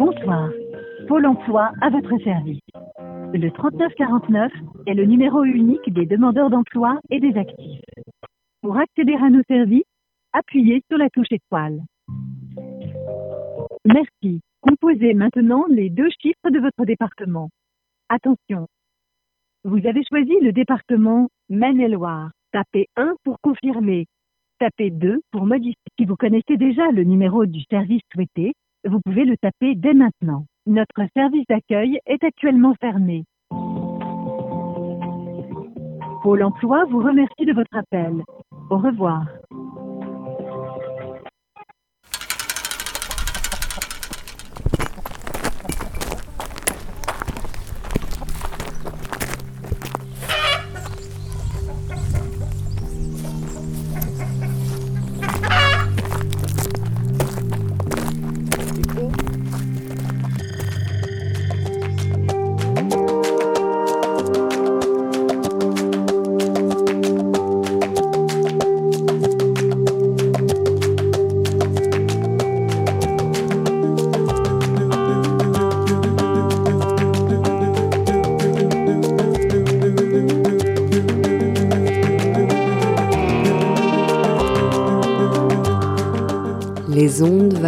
Bonsoir. Pôle emploi à votre service. Le 3949 est le numéro unique des demandeurs d'emploi et des actifs. Pour accéder à nos services, appuyez sur la touche étoile. Merci. Composez maintenant les deux chiffres de votre département. Attention. Vous avez choisi le département Maine-et-Loire. Tapez 1 pour confirmer. Tapez 2 pour modifier. Si vous connaissez déjà le numéro du service souhaité, vous pouvez le taper dès maintenant. Notre service d'accueil est actuellement fermé. Pôle emploi vous remercie de votre appel. Au revoir.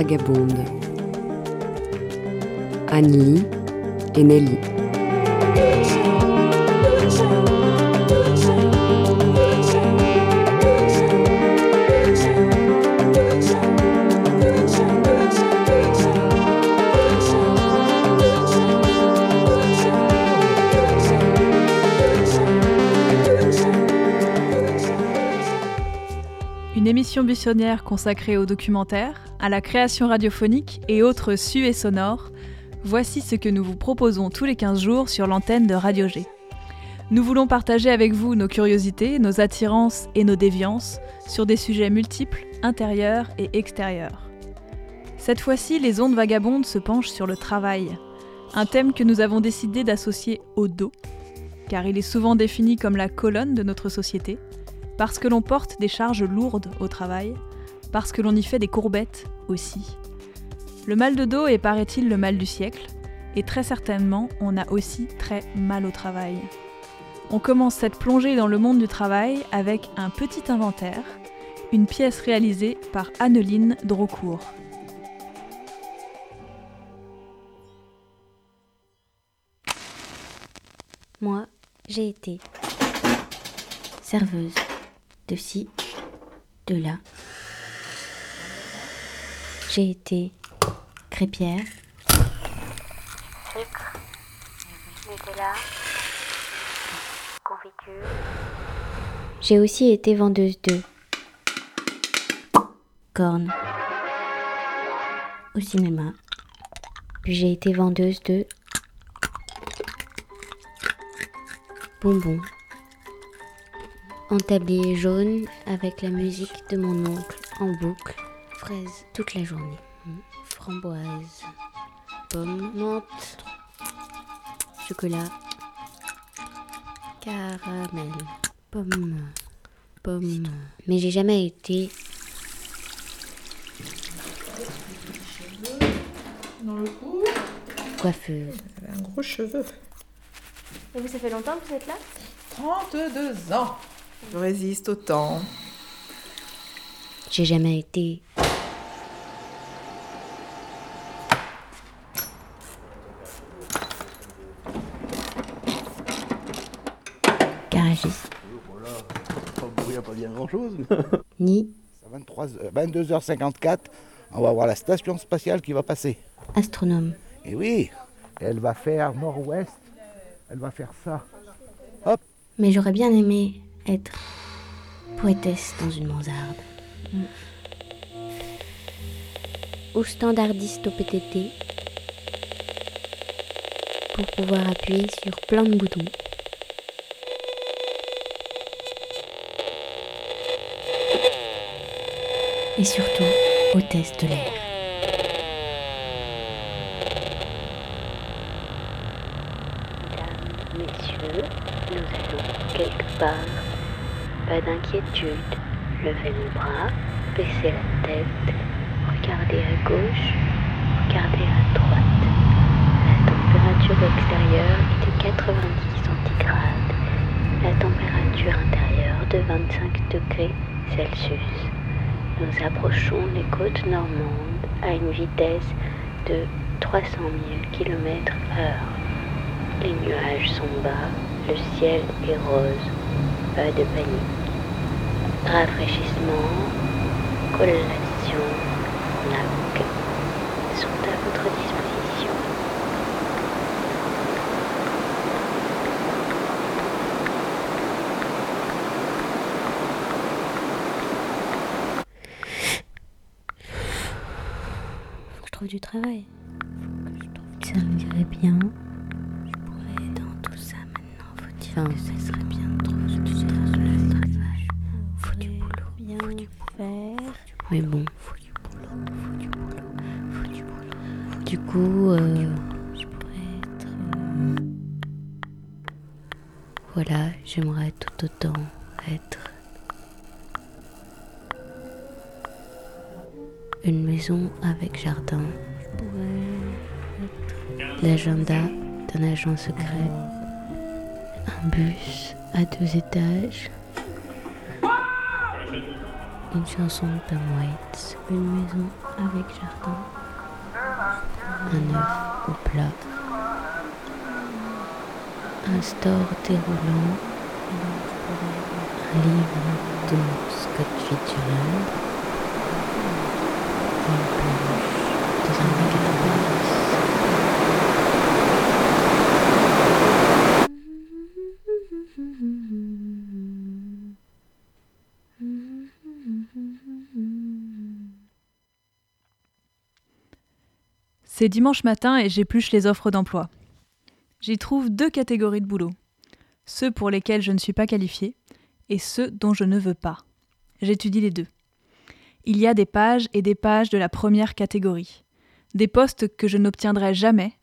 Vagabondes. Annie et Nelly. Consacrée au documentaire, à la création radiophonique et autres suets sonores, voici ce que nous vous proposons tous les 15 jours sur l'antenne de Radio G. Nous voulons partager avec vous nos curiosités, nos attirances et nos déviances sur des sujets multiples, intérieurs et extérieurs. Cette fois-ci, les ondes vagabondes se penchent sur le travail, un thème que nous avons décidé d'associer au dos, car il est souvent défini comme la colonne de notre société, parce que l'on porte des charges lourdes au travail, parce que l'on y fait des courbettes aussi. Le mal de dos est, paraît-il, le mal du siècle, et très certainement, on a aussi très mal au travail. On commence cette plongée dans le monde du travail avec un petit inventaire, une pièce réalisée par Anneline Drocourt. Moi, j'ai été serveuse de ci, de là. J'ai été crêpière, sucre, Nutella, confiture, j'ai aussi été vendeuse de cornes au cinéma. Puis j'ai été vendeuse de bonbons en tablier jaune avec la musique de mon oncle en boucle. Fraise toute la journée. Framboise, pomme, menthe, chocolat, caramel, pomme, pomme. Mais j'ai jamais été Dans le cou, coiffeuse. elle a un gros cheveu. Et vous, ça fait longtemps que vous êtes là? 32 ans. Je résiste au temps. J'ai jamais été garagiste, Il n'y a pas bien grand-chose. ni À 23, euh, 22h54, on va voir la station spatiale qui va passer. astronome. Et oui, elle va faire nord-ouest. Elle va faire ça. Mais j'aurais bien aimé être poétesse dans une mansarde. Mm. Ou standardiste au PTT pour pouvoir appuyer sur plein de boutons. Et surtout, hôtesse de l'air. Mesdames, messieurs, nous allons quelque part. Pas d'inquiétude. Levez les bras, baissez la tête, regardez à gauche, regardez à droite. extérieur est de 90 centigrades, la température intérieure de 25 degrés Celsius. Nous approchons les côtes normandes à une vitesse de 300 000 km heure. Les nuages sont bas, le ciel est rose, pas de panique. Rafraîchissement, collation, lac sont à votre disposition. Faut que je trouve du travail. Ça me dirait bien. Mais bon. Du coup, euh, euh, Voilà, j'aimerais tout autant être une maison avec jardin. L'agenda d'un agent secret. Un bus à deux étages. Une chanson de Tom Waits. Une maison avec jardin. Un œuf au plat. Un store déroulant. Un livre de Scott Fitzgerald. Une planche des années 90. C'est dimanche matin et j'épluche les offres d'emploi. J'y trouve deux catégories de boulot. Ceux pour lesquels je ne suis pas qualifiée et ceux dont je ne veux pas. J'étudie les deux. Il y a des pages et des pages de la première catégorie. Des postes que je n'obtiendrai jamais.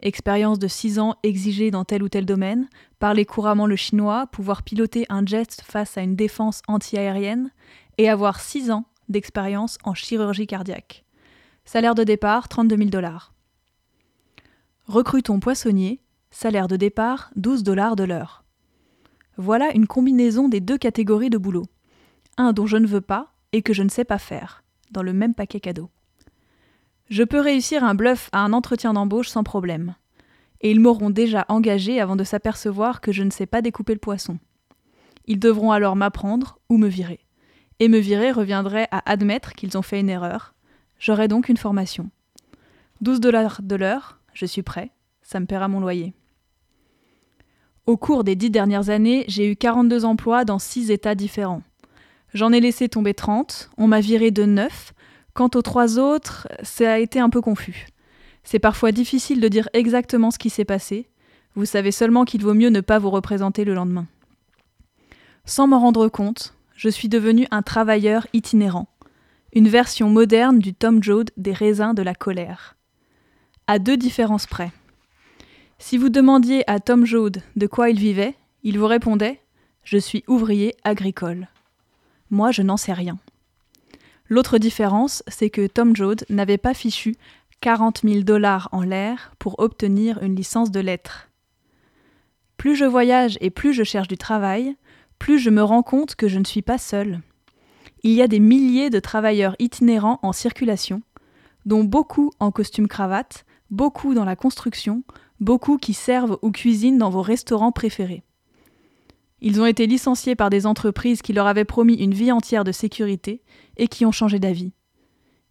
Expérience de 6 ans exigée dans tel ou tel domaine, parler couramment le chinois, pouvoir piloter un jet face à une défense anti-aérienne et avoir 6 ans d'expérience en chirurgie cardiaque. Salaire de départ 32 000 dollars. Recrutons poissonnier, salaire de départ 12 dollars de l'heure. Voilà une combinaison des deux catégories de boulot. Un dont je ne veux pas et que je ne sais pas faire, dans le même paquet cadeau. Je peux réussir un bluff à un entretien d'embauche sans problème. Et ils m'auront déjà engagé avant de s'apercevoir que je ne sais pas découper le poisson. Ils devront alors m'apprendre ou me virer. Et me virer reviendrait à admettre qu'ils ont fait une erreur. J'aurai donc une formation. 12 dollars de l'heure, je suis prêt, ça me paiera mon loyer. Au cours des dix dernières années, j'ai eu 42 emplois dans six États différents. J'en ai laissé tomber 30, on m'a viré de 9. Quant aux trois autres, ça a été un peu confus. C'est parfois difficile de dire exactement ce qui s'est passé. Vous savez seulement qu'il vaut mieux ne pas vous représenter le lendemain. Sans m'en rendre compte, je suis devenu un travailleur itinérant, une version moderne du Tom Joad des raisins de la colère. À deux différences près. Si vous demandiez à Tom Joad de quoi il vivait, il vous répondait Je suis ouvrier agricole. Moi, je n'en sais rien. L'autre différence, c'est que Tom Joad n'avait pas fichu 40 000 dollars en l'air pour obtenir une licence de lettres. Plus je voyage et plus je cherche du travail, plus je me rends compte que je ne suis pas seul. Il y a des milliers de travailleurs itinérants en circulation, dont beaucoup en costume cravate, beaucoup dans la construction, beaucoup qui servent ou cuisinent dans vos restaurants préférés. Ils ont été licenciés par des entreprises qui leur avaient promis une vie entière de sécurité et qui ont changé d'avis.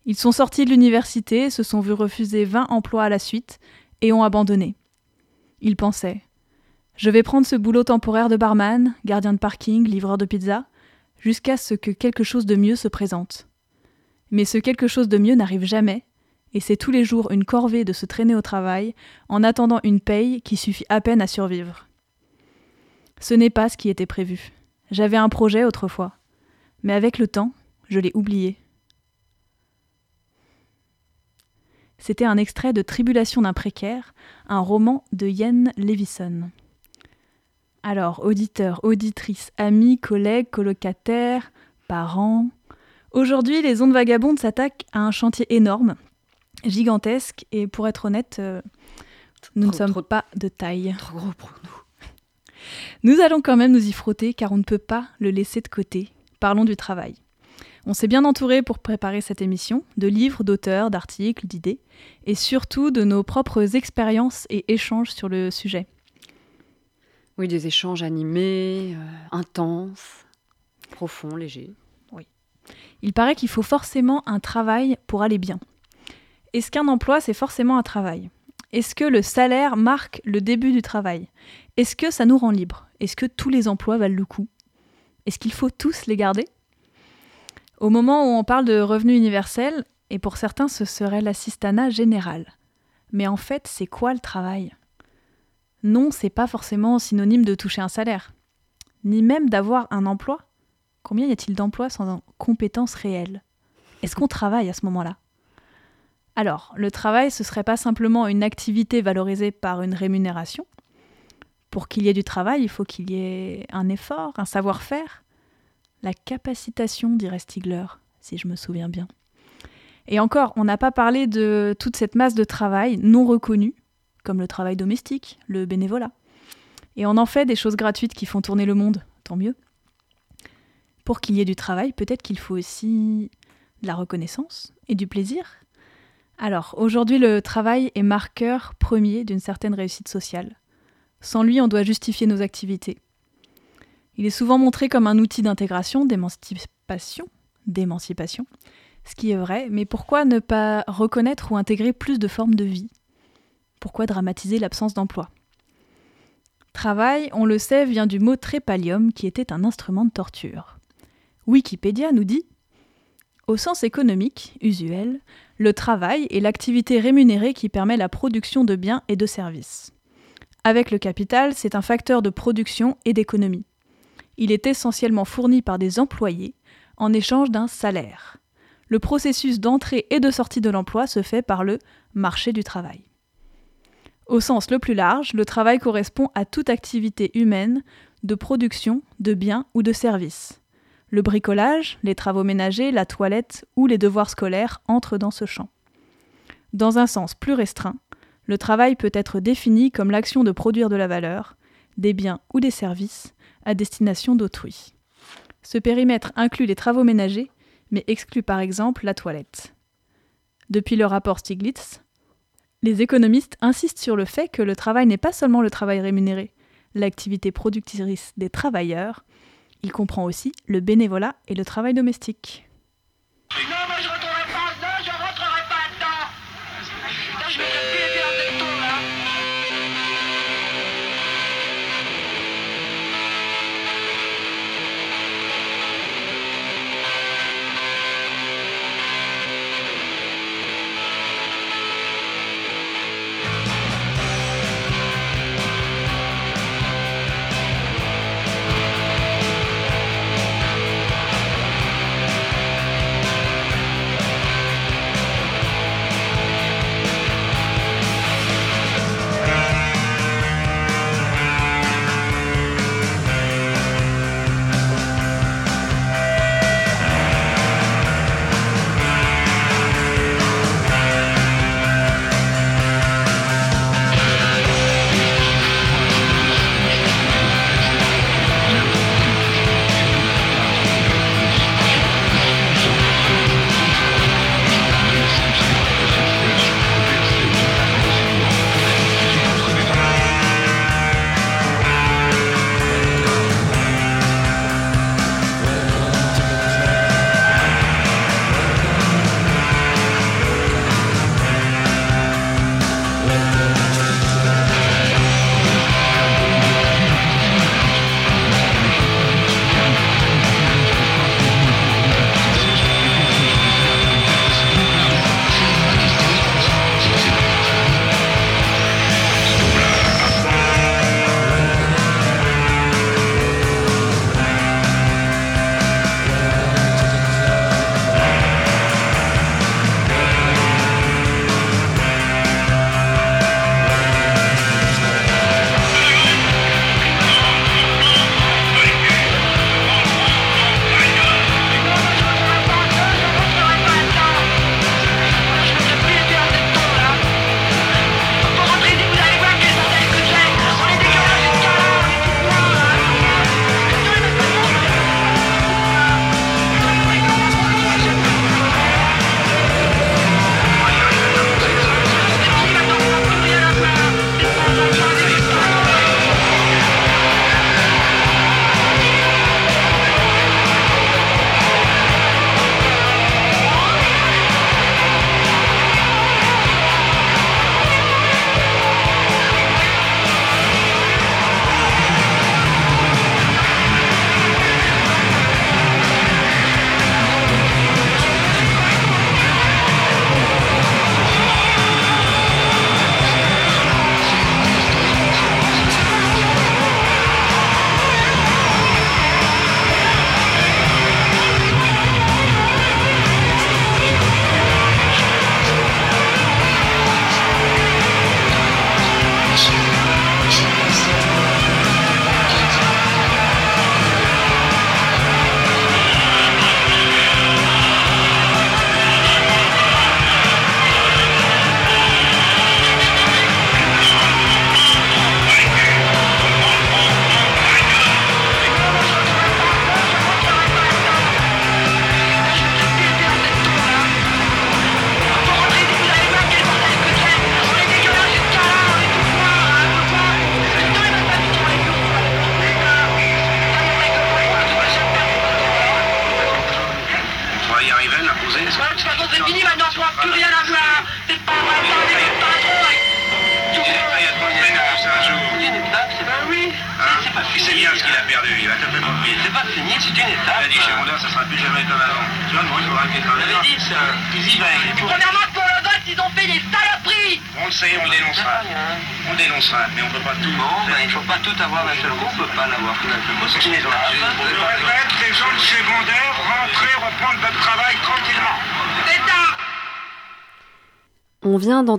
Ils sont sortis de l'université, se sont vus refuser 20 emplois à la suite et ont abandonné. Ils pensaient Je vais prendre ce boulot temporaire de barman, gardien de parking, livreur de pizza, jusqu'à ce que quelque chose de mieux se présente. Mais ce quelque chose de mieux n'arrive jamais, et c'est tous les jours une corvée de se traîner au travail en attendant une paye qui suffit à peine à survivre. Ce n'est pas ce qui était prévu. J'avais un projet autrefois, mais avec le temps, je l'ai oublié. C'était un extrait de Tribulation d'un précaire, un roman de Ian Levison. Alors, auditeurs, auditrices, amis, collègues, colocataires, parents. Aujourd'hui, les ondes vagabondes s'attaquent à un chantier énorme, gigantesque, et pour être honnête, euh, Nous ne sommes trop- pas de taille. Trop gros pour nous. Nous allons quand même nous y frotter car on ne peut pas le laisser de côté. Parlons du travail. On s'est bien entouré pour préparer cette émission, de livres, d'auteurs, d'articles, d'idées, et surtout de nos propres expériences et échanges sur le sujet. Oui, des échanges animés, euh, intenses, profonds, légers. Il paraît qu'il faut forcément un travail pour aller bien. Est-ce qu'un emploi, c'est forcément un travail? Est-ce que le salaire marque le début du travail? Est-ce que ça nous rend libre Est-ce que tous les emplois valent le coup? Est-ce qu'il faut tous les garder? Au moment où on parle de revenu universel, et pour certains ce serait l'assistanat général. Mais en fait, c'est quoi le travail? Non, c'est pas forcément synonyme de toucher un salaire, ni même d'avoir un emploi. Combien y a-t-il d'emplois sans compétences réelles Est-ce qu'on travaille à ce moment-là? Alors, le travail, ce serait pas simplement une activité valorisée par une rémunération. Pour qu'il y ait du travail, il faut qu'il y ait un effort, un savoir-faire, la capacitation, dirait Stigler, si je me souviens bien. Et encore, on n'a pas parlé de toute cette masse de travail non reconnue, comme le travail domestique, le bénévolat. Et on en fait des choses gratuites qui font tourner le monde, tant mieux. Pour qu'il y ait du travail, peut-être qu'il faut aussi de la reconnaissance et du plaisir. Alors, aujourd'hui, le travail est marqueur premier d'une certaine réussite sociale. Sans lui, on doit justifier nos activités. Il est souvent montré comme un outil d'intégration, d'émancipation, d'émancipation, ce qui est vrai, mais pourquoi ne pas reconnaître ou intégrer plus de formes de vie? Pourquoi dramatiser l'absence d'emploi? Travail, on le sait, vient du mot trépalium qui était un instrument de torture. Wikipédia nous dit Au sens économique, usuel, le travail est l'activité rémunérée qui permet la production de biens et de services. Avec le capital, c'est un facteur de production et d'économie. Il est essentiellement fourni par des employés en échange d'un salaire. Le processus d'entrée et de sortie de l'emploi se fait par le marché du travail. Au sens le plus large, le travail correspond à toute activité humaine de production de biens ou de services. Le bricolage, les travaux ménagers, la toilette ou les devoirs scolaires entrent dans ce champ. Dans un sens plus restreint, le travail peut être défini comme l'action de produire de la valeur, des biens ou des services à destination d'autrui. Ce périmètre inclut les travaux ménagers, mais exclut par exemple la toilette. Depuis le rapport Stiglitz, les économistes insistent sur le fait que le travail n'est pas seulement le travail rémunéré, l'activité productrice des travailleurs, il comprend aussi le bénévolat et le travail domestique.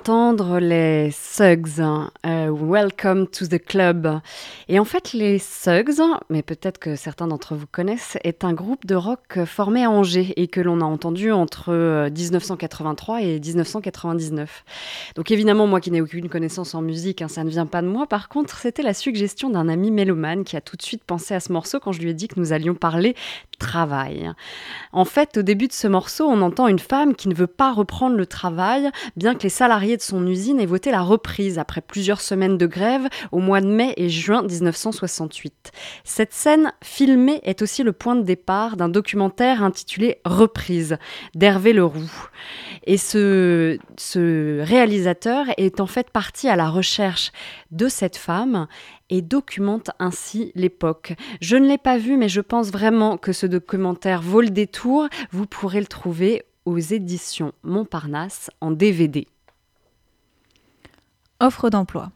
D'entendre les Suggs, euh, Welcome to the Club. Et en fait, les Suggs, mais peut-être que certains d'entre vous connaissent, est un groupe de rock formé à Angers et que l'on a entendu entre euh, 1983 et 1999. Donc évidemment, moi qui n'ai aucune connaissance en musique, hein, ça ne vient pas de moi. Par contre, c'était la suggestion d'un ami mélomane qui a tout de suite pensé à ce morceau quand je lui ai dit que nous allions parler travail. En fait, au début de ce morceau, on entend une femme qui ne veut pas reprendre le travail, bien que les salariés de son usine aient voté la reprise après plusieurs semaines de grève au mois de mai et juin 1968. Cette scène filmée est aussi le point de départ d'un documentaire intitulé Reprise d'Hervé Leroux. Et ce, ce réalisateur est en fait parti à la recherche de cette femme et documente ainsi l'époque. Je ne l'ai pas vu, mais je pense vraiment que ce documentaire vaut le détour. Vous pourrez le trouver aux éditions Montparnasse en DVD. Offre d'emploi.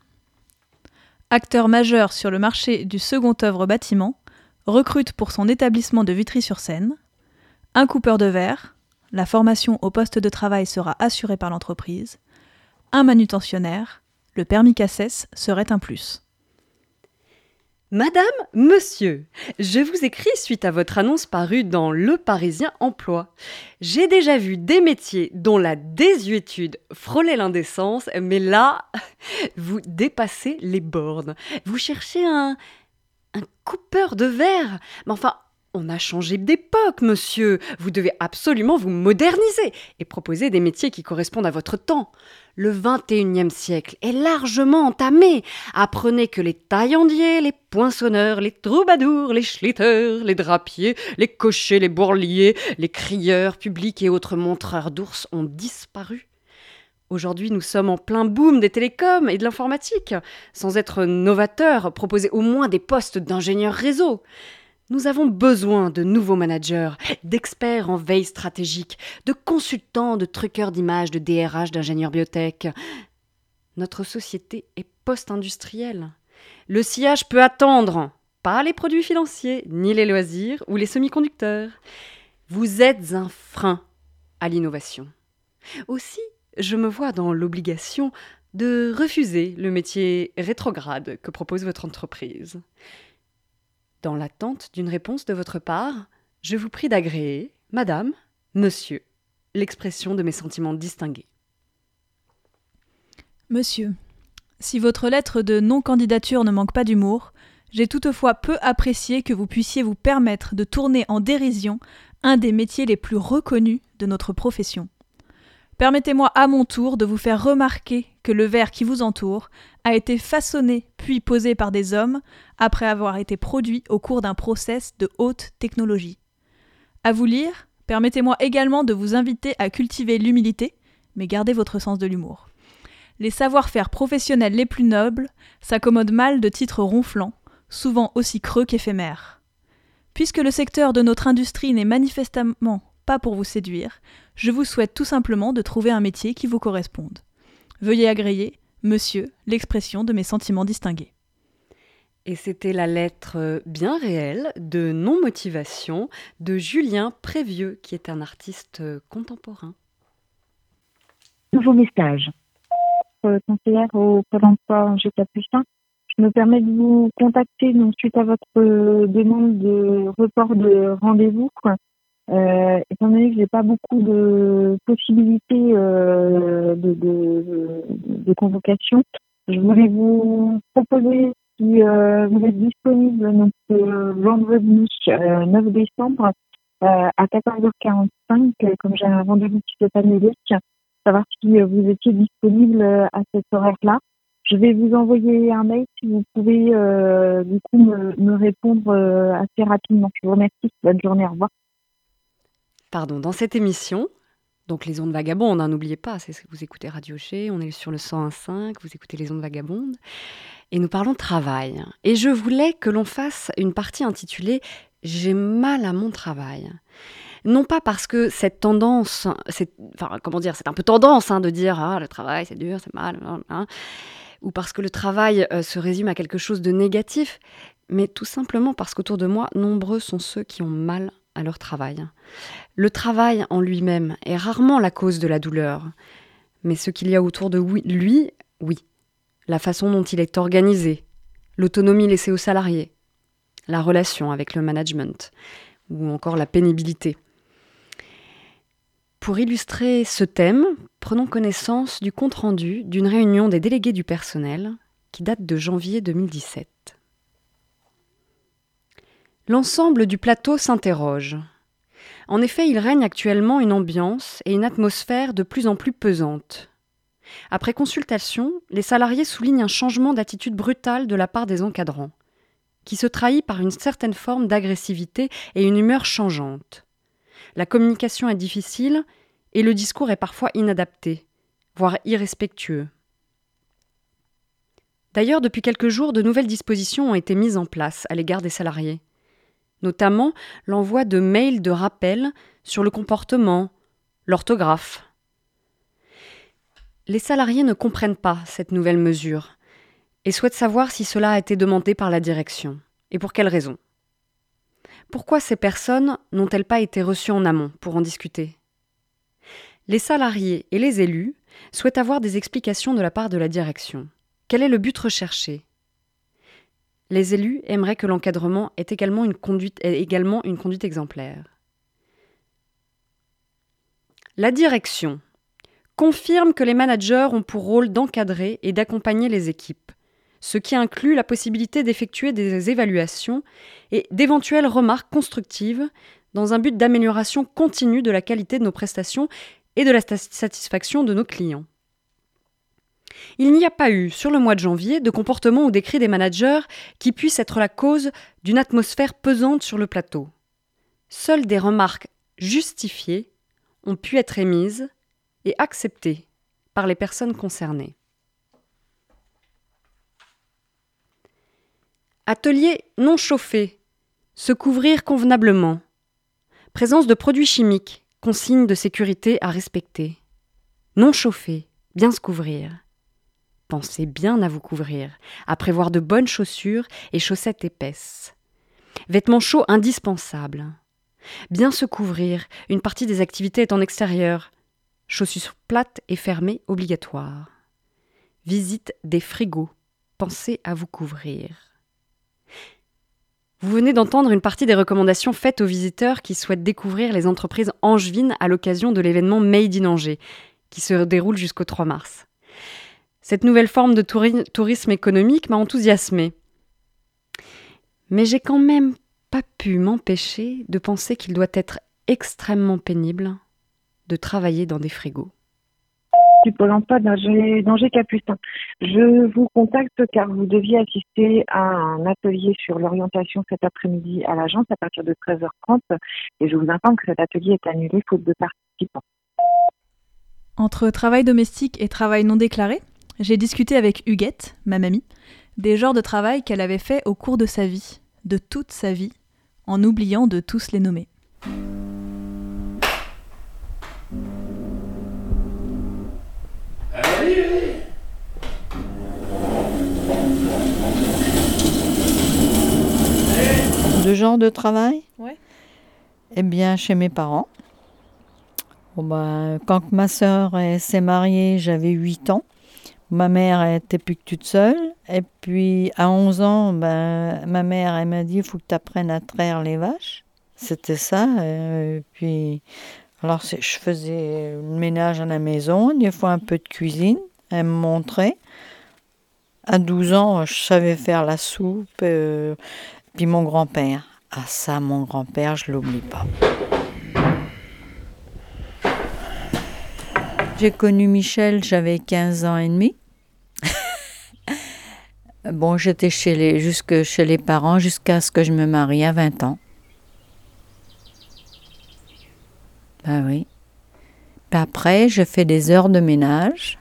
Acteur majeur sur le marché du second œuvre bâtiment, recrute pour son établissement de Vitry-sur-Seine, un coupeur de verre, la formation au poste de travail sera assurée par l'entreprise, un manutentionnaire, le permis CACES serait un plus. Madame, monsieur, je vous écris suite à votre annonce parue dans Le Parisien Emploi. J'ai déjà vu des métiers dont la désuétude frôlait l'indécence, mais là, vous dépassez les bornes. Vous cherchez un. un coupeur de verre. Mais enfin, on a changé d'époque, monsieur. Vous devez absolument vous moderniser et proposer des métiers qui correspondent à votre temps. Le 21e siècle est largement entamé. Apprenez que les taillandiers, les poinçonneurs, les troubadours, les schlitters, les drapiers, les cochers, les bourliers, les crieurs publics et autres montreurs d'ours ont disparu. Aujourd'hui, nous sommes en plein boom des télécoms et de l'informatique. Sans être novateurs, proposez au moins des postes d'ingénieurs réseau. Nous avons besoin de nouveaux managers, d'experts en veille stratégique, de consultants, de truqueurs d'images, de DRH, d'ingénieurs biotech. Notre société est post-industrielle. Le sillage peut attendre, pas les produits financiers, ni les loisirs ou les semi-conducteurs. Vous êtes un frein à l'innovation. Aussi, je me vois dans l'obligation de refuser le métier rétrograde que propose votre entreprise. Dans l'attente d'une réponse de votre part, je vous prie d'agréer, Madame, Monsieur, l'expression de mes sentiments distingués. Monsieur, si votre lettre de non-candidature ne manque pas d'humour, j'ai toutefois peu apprécié que vous puissiez vous permettre de tourner en dérision un des métiers les plus reconnus de notre profession. Permettez-moi à mon tour de vous faire remarquer que le verre qui vous entoure a été façonné puis posé par des hommes après avoir été produit au cours d'un process de haute technologie. À vous lire, permettez-moi également de vous inviter à cultiver l'humilité, mais gardez votre sens de l'humour. Les savoir-faire professionnels les plus nobles s'accommodent mal de titres ronflants, souvent aussi creux qu'éphémères. Puisque le secteur de notre industrie n'est manifestement pas pour vous séduire, je vous souhaite tout simplement de trouver un métier qui vous corresponde. Veuillez agréer, monsieur, l'expression de mes sentiments distingués. Et c'était la lettre bien réelle de non-motivation de Julien Prévieux, qui est un artiste contemporain. Nouveau message. Euh, conseillère au Pôle emploi Angers Capucin. Je me permets de vous contacter donc, suite à votre euh, demande de report de rendez-vous. Euh, étant donné que j'ai pas beaucoup de possibilités euh, de, de, de, convocation, je voulais vous proposer si euh, vous êtes disponible donc euh, vendredi 9 décembre à 14h45, comme j'ai un rendez-vous psychopathétique, savoir si vous étiez disponible à cet horaire-là. Je vais vous envoyer un mail si vous pouvez du coup me, me répondre assez rapidement. Je vous remercie. Bonne journée. Au revoir. Pardon, dans cette émission, donc les ondes vagabondes, hein, n'oubliez pas, c'est ce que vous écoutez Radio G, on est sur le 101.5, vous écoutez les ondes vagabondes, et nous parlons travail. Et je voulais que l'on fasse une partie intitulée J'ai mal à mon travail. Non pas parce que cette tendance, comment dire, c'est un peu tendance hein, de dire ah le travail c'est dur, c'est mal, hein, ou parce que le travail euh, se résume à quelque chose de négatif, mais tout simplement parce qu'autour de moi, nombreux sont ceux qui ont mal à leur travail. Le travail en lui-même est rarement la cause de la douleur, mais ce qu'il y a autour de lui, oui. La façon dont il est organisé, l'autonomie laissée aux salariés, la relation avec le management, ou encore la pénibilité. Pour illustrer ce thème, prenons connaissance du compte-rendu d'une réunion des délégués du personnel qui date de janvier 2017. L'ensemble du plateau s'interroge. En effet, il règne actuellement une ambiance et une atmosphère de plus en plus pesantes. Après consultation, les salariés soulignent un changement d'attitude brutale de la part des encadrants, qui se trahit par une certaine forme d'agressivité et une humeur changeante. La communication est difficile et le discours est parfois inadapté, voire irrespectueux. D'ailleurs, depuis quelques jours, de nouvelles dispositions ont été mises en place à l'égard des salariés, notamment l'envoi de mails de rappel sur le comportement, l'orthographe. Les salariés ne comprennent pas cette nouvelle mesure et souhaitent savoir si cela a été demandé par la direction et pour quelles raisons. Pourquoi ces personnes n'ont-elles pas été reçues en amont pour en discuter? Les salariés et les élus souhaitent avoir des explications de la part de la direction. Quel est le but recherché? Les élus aimeraient que l'encadrement ait également une conduite, également une conduite exemplaire. La direction confirme que les managers ont pour rôle d'encadrer et d'accompagner les équipes, ce qui inclut la possibilité d'effectuer des évaluations et d'éventuelles remarques constructives dans un but d'amélioration continue de la qualité de nos prestations et de la satisfaction de nos clients. Il n'y a pas eu, sur le mois de janvier, de comportement ou d'écrit des managers qui puissent être la cause d'une atmosphère pesante sur le plateau. Seules des remarques justifiées ont pu être émises et acceptées par les personnes concernées. Atelier non chauffé. Se couvrir convenablement. Présence de produits chimiques. Consignes de sécurité à respecter. Non chauffé. Bien se couvrir. Pensez bien à vous couvrir, à prévoir de bonnes chaussures et chaussettes épaisses. Vêtements chauds indispensables. Bien se couvrir, une partie des activités est en extérieur. Chaussures plates et fermées obligatoires. Visite des frigos. Pensez à vous couvrir. Vous venez d'entendre une partie des recommandations faites aux visiteurs qui souhaitent découvrir les entreprises angevines à l'occasion de l'événement Made in Angers, qui se déroule jusqu'au 3 mars. Cette nouvelle forme de tourisme économique m'a enthousiasmé. Mais j'ai quand même pas pu m'empêcher de penser qu'il doit être extrêmement pénible de travailler dans des frigos du Pôle emploi d'Angers Capucin. Je vous contacte car vous deviez assister à un atelier sur l'orientation cet après-midi à l'agence à partir de 13h30 et je vous informe que cet atelier est annulé faute de participants. Entre travail domestique et travail non déclaré, j'ai discuté avec Huguette, ma mamie, des genres de travail qu'elle avait fait au cours de sa vie, de toute sa vie, en oubliant de tous les nommer. De genre de travail Ouais. Eh bien, chez mes parents. Bon, bah, quand ma sœur s'est mariée, j'avais 8 ans. Ma mère était plus que toute seule. Et puis, à 11 ans, ben, ma mère, elle m'a dit, il faut que tu apprennes à traire les vaches. C'était ça. Et puis, alors, je faisais le ménage à la maison, des fois un peu de cuisine. Elle me montrait. À 12 ans, je savais faire la soupe. Euh, puis mon grand-père. Ah ça, mon grand-père, je l'oublie pas. J'ai connu Michel, j'avais 15 ans et demi. Bon, j'étais chez les, jusque chez les parents jusqu'à ce que je me marie à 20 ans. Ben oui. Puis après, je fais des heures de ménage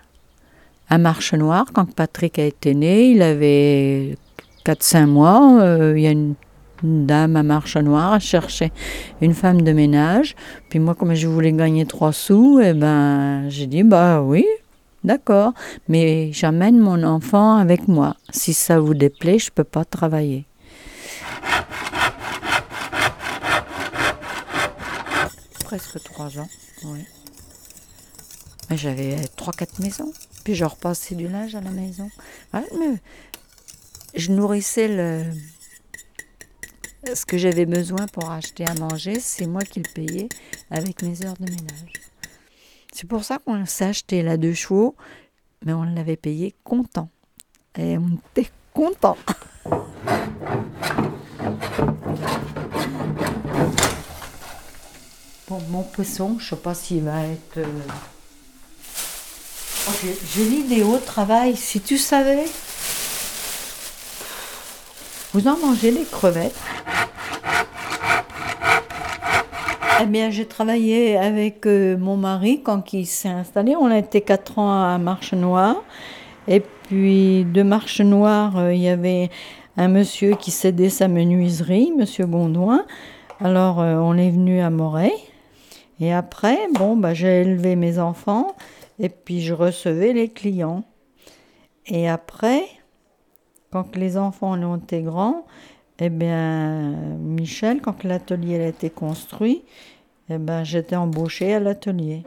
à Marche Noire quand Patrick a été né. Il avait 4-5 mois, euh, il y a une dame à marche noire, elle cherchait une femme de ménage. Puis moi, comme je voulais gagner trois sous, eh ben, j'ai dit, bah oui, d'accord, mais j'amène mon enfant avec moi. Si ça vous déplaît, je peux pas travailler. Presque trois ans, oui. Mais J'avais trois, quatre maisons. Puis je repassais du linge à la maison. Ouais, mais je nourrissais le... ce que j'avais besoin pour acheter à manger. C'est moi qui le payais avec mes heures de ménage. C'est pour ça qu'on s'est acheté la deux chevaux, mais on l'avait payé content. Et on était content. Bon, mon poisson, je sais pas s'il va être. euh, j'ai l'idée au travail. Si tu savais, vous en mangez des crevettes. Eh bien, j'ai travaillé avec euh, mon mari quand il s'est installé. On a été quatre ans à Marche Noire. Et puis, de Marche Noire, euh, il y avait un monsieur qui cédait sa menuiserie, monsieur Bondouin. Alors, euh, on est venu à Moret. Et après, bon, bah, j'ai élevé mes enfants et puis je recevais les clients. Et après, quand les enfants ont été grands, eh bien, Michel, quand l'atelier a été construit, eh ben, j'étais embauchée à l'atelier.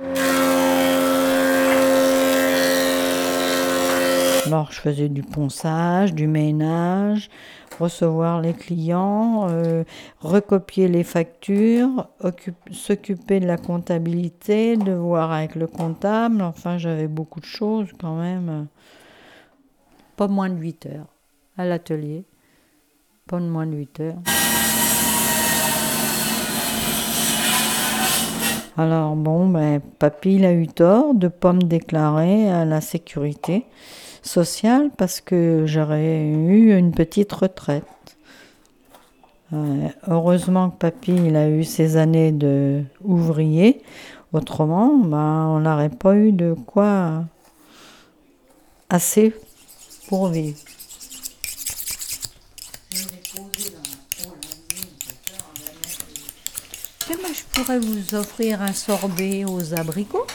Alors, je faisais du ponçage, du ménage, recevoir les clients, euh, recopier les factures, occup- s'occuper de la comptabilité, de voir avec le comptable. Enfin, j'avais beaucoup de choses quand même. Pas moins de 8 heures à l'atelier. Pas de moins de 8 heures. Alors bon, ben, papy a eu tort de pas me déclarer à la sécurité sociale parce que j'aurais eu une petite retraite. Euh, heureusement que papy a eu ses années de ouvrier, autrement ben, on n'aurait pas eu de quoi assez pour vivre. Je pourrais vous offrir un sorbet aux abricots.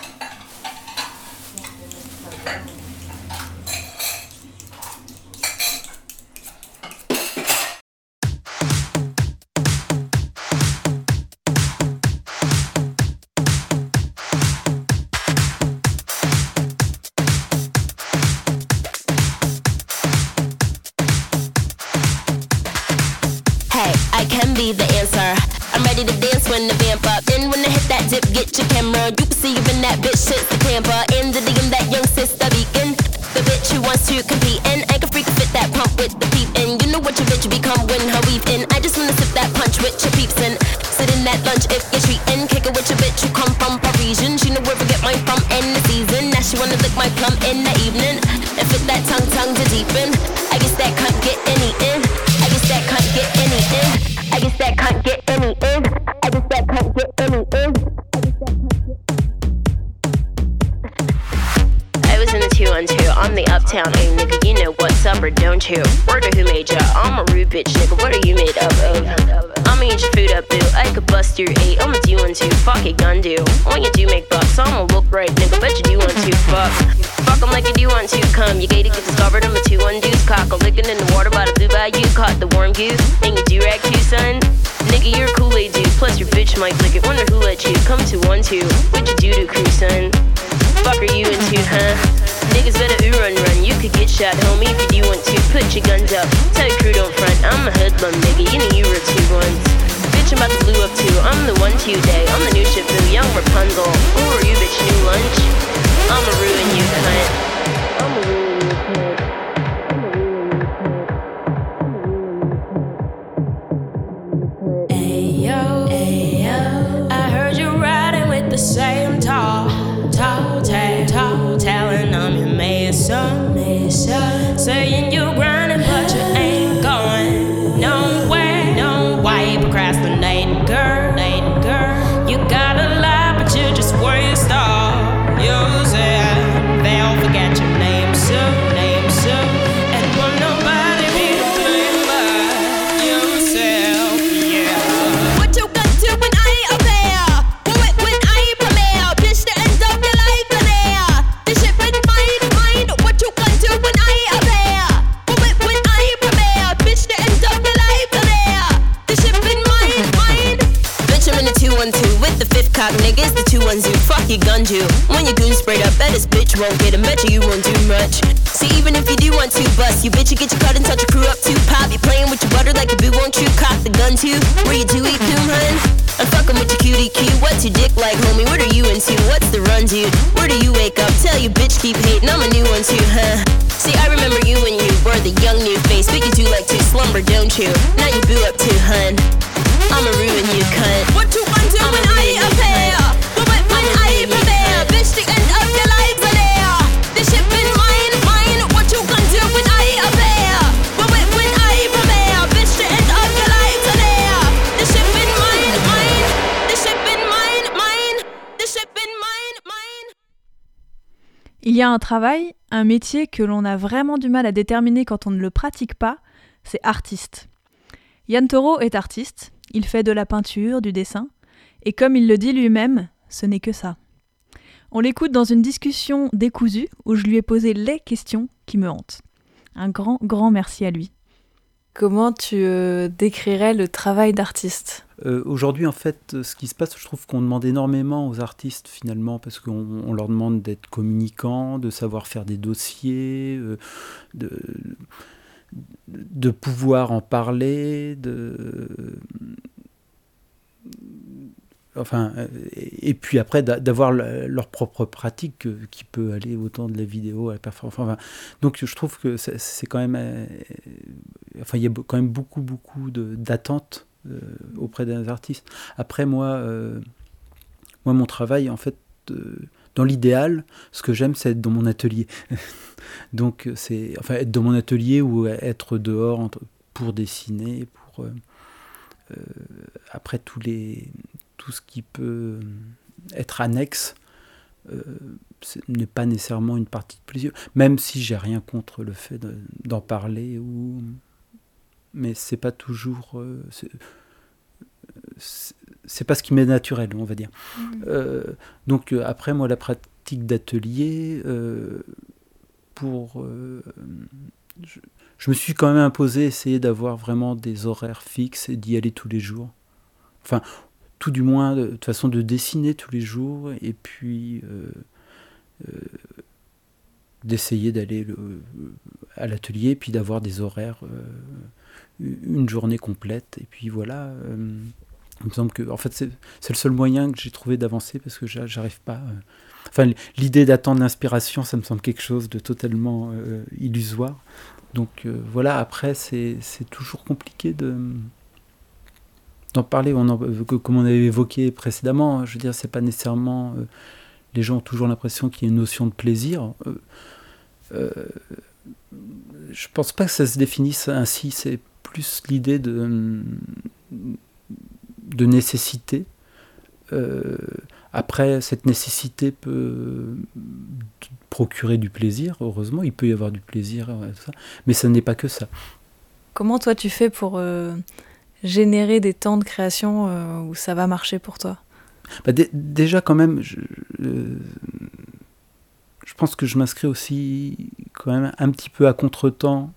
Slumber, don't you? Now you boo up too, hun. I'ma ruin you, cunt. What you want to when I eat a pear? What when, when I eat a pear? Bitch, the end of your life are there. This shit been mine, mine. What you gonna do when I eat a pear? What when, when I eat a pear? Bitch, the end of your life are there. This shit been mine, mine. This shit been mine, mine. This shit been mine, mine. Il y a un travail, un métier que l'on a vraiment du mal à déterminer quand on ne le pratique pas, c'est artiste. Yann Taureau est artiste, il fait de la peinture, du dessin, et comme il le dit lui-même, ce n'est que ça. On l'écoute dans une discussion décousue où je lui ai posé les questions qui me hantent. Un grand, grand merci à lui. Comment tu euh, décrirais le travail d'artiste? Euh, Aujourd'hui, en fait, euh, ce qui se passe, je trouve qu'on demande énormément aux artistes finalement, parce qu'on on leur demande d'être communicants, de savoir faire des dossiers, euh, de, de pouvoir en parler, de enfin, euh, et puis après d'a- d'avoir leur propre pratique qui peut aller autant de la vidéo à la performance. Donc je trouve que c'est quand même, euh, enfin il y a quand même beaucoup beaucoup d'attentes euh, auprès des artistes. Après moi, moi mon travail en fait, dans l'idéal, ce que j'aime c'est être dans mon atelier. donc euh, c'est, enfin être dans mon atelier ou être dehors pour dessiner, pour euh, euh, après tous les tout ce qui peut être annexe euh, ce n'est pas nécessairement une partie de plaisir même si j'ai rien contre le fait de- d'en parler ou mais c'est pas toujours euh, c'est pas ce qui m'est naturel on va dire. Mhm. Euh, donc euh, après moi la pratique d'atelier euh, pour euh, je, je me suis quand même imposé essayer d'avoir vraiment des horaires fixes et d'y aller tous les jours. Enfin tout du moins de, toute façon de dessiner tous les jours et puis d'essayer d'aller le- à l'atelier puis d'avoir des horaires une journée complète. Et puis voilà il me semble que en fait c'est le seul moyen que j'ai trouvé d'avancer parce que j'a- j'arrive pas euh, enfin l'idée d'attendre l'inspiration ça me semble quelque chose de totalement euh, illusoire donc euh, voilà après c'est toujours compliqué de d'en parler, euh, comme on avait évoqué précédemment, je veux dire, c'est pas nécessairement. euh, les gens ont toujours l'impression qu'il y a une notion de plaisir. Euh, euh, je pense pas que ça se définisse ainsi, c'est plus l'idée de, de nécessité. Euh, après, cette nécessité peut procurer du plaisir, heureusement, il peut y avoir du plaisir, mais ça n'est pas que ça. Comment toi tu fais pour euh, générer des temps de création euh, où ça va marcher pour toi? Bah, dé- déjà, quand même, je, je pense que je m'inscris aussi quand même un petit peu à contre-temps,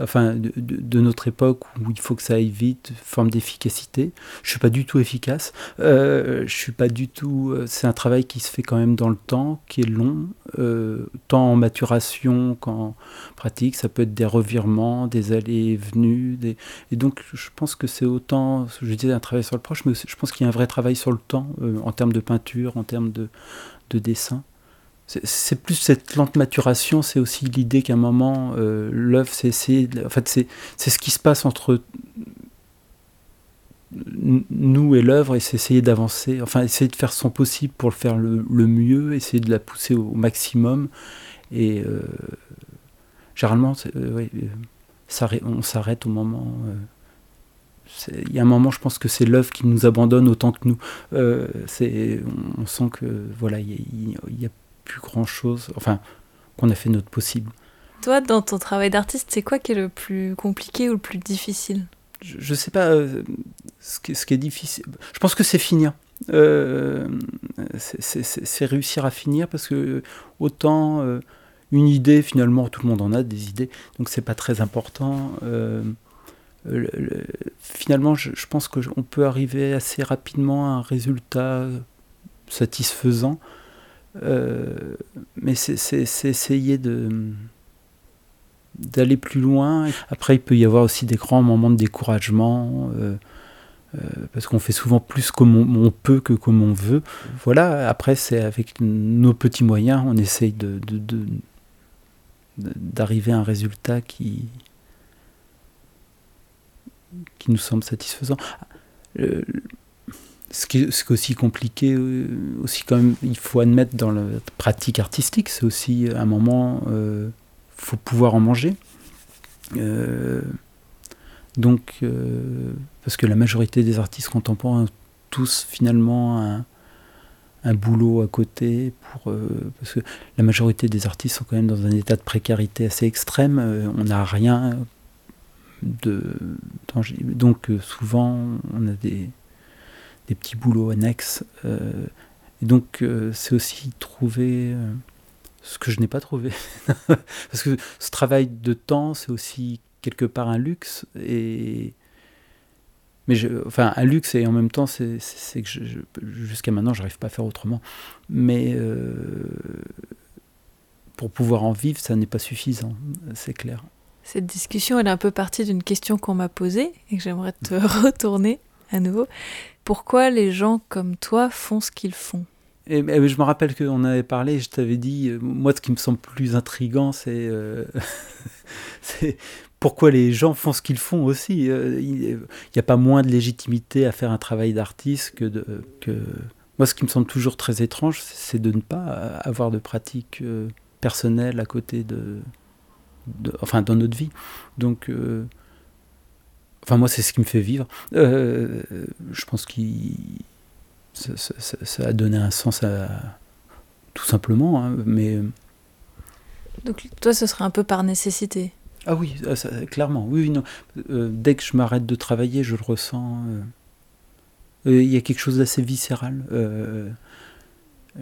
enfin, de, notre époque où il faut que ça aille vite, forme d'efficacité. Je suis pas du tout efficace. Euh, je suis pas du tout. euh, C'est un travail qui se fait quand même dans le temps, qui est long, euh, tant en maturation qu'en pratique. Ça peut être des revirements, des allées et venues, et donc je pense que c'est autant, je disais un travail sur le proche, mais je pense qu'il y a un vrai travail sur le temps euh, en termes de peinture, en termes de dessin. C'est- plus cette lente maturation, c'est aussi l'idée qu'à un moment, euh, l'œuvre, c'est En fait, c'est ce qui se passe entre nous et l'œuvre, et c'est essayer d'avancer, enfin, essayer de faire son possible pour le faire le, le mieux, essayer de la pousser au, maximum. Et euh, généralement, euh, euh, on s'arrête au moment. il y a un moment, je pense que c'est l'œuvre qui nous abandonne autant que nous. On, on sent que voilà, il n'y a, plus grand chose. Enfin, qu'on a fait notre possible. Toi, dans ton travail d'artiste, c'est quoi qui est le plus compliqué ou le plus difficile? Je, je sais pas euh, ce, qui, ce qui est difficile. Je pense que c'est finir. Euh, c'est- réussir à finir parce que autant euh, une idée, finalement, tout le monde en a des idées, donc c'est pas très important. Le- le- finalement, je, je pense qu'on peut arriver assez rapidement à un résultat satisfaisant. Mais c'est essayer de d'aller plus loin. Après, il peut y avoir aussi des grands moments de découragement. parce qu'on fait souvent plus comme on, peut que comme on veut. Voilà, après, c'est avec nos petits moyens, on essaye de, d'arriver à un résultat qui, qui nous semble satisfaisant. Euh, ce qui est, aussi compliqué, euh, aussi quand même, il faut admettre dans la pratique artistique, c'est aussi un moment, euh, faut pouvoir en manger. donc, parce que la majorité des artistes contemporains ont tous finalement un, boulot à côté pour parce que la majorité des artistes sont quand même dans un état de précarité assez extrême on n'a rien de donc euh, souvent on a des, des petits boulots annexes euh, et donc euh, c'est aussi trouver ce que je n'ai pas trouvé. Parce que ce travail de temps c'est aussi quelque part un luxe et mais je, enfin un luxe et en même temps c'est que jusqu'à maintenant j'arrive pas à faire autrement. Mais pour pouvoir en vivre ça n'est pas suffisant c'est clair. Cette discussion, elle est un peu partie d'une question qu'on m'a posée et que j'aimerais te retourner à nouveau. Pourquoi les gens comme toi font ce qu'ils font? Et, je me rappelle qu'on avait parlé, je t'avais dit, euh, moi ce qui me semble plus intrigant, euh, c'est pourquoi les gens font ce qu'ils font aussi. Euh, il n'y a pas moins de légitimité à faire un travail d'artiste que, que... Moi ce qui me semble toujours très étrange, c'est de ne pas avoir de pratique personnelle à côté de, enfin dans notre vie. Donc, enfin moi c'est ce qui me fait vivre. Euh, je pense que ça, a donné un sens à tout simplement, hein, mais. Euh, Donc toi ce serait un peu par nécessité. Ah oui, clairement, oui, non. dès que je m'arrête de travailler, je le ressens. Il y a quelque chose d'assez viscéral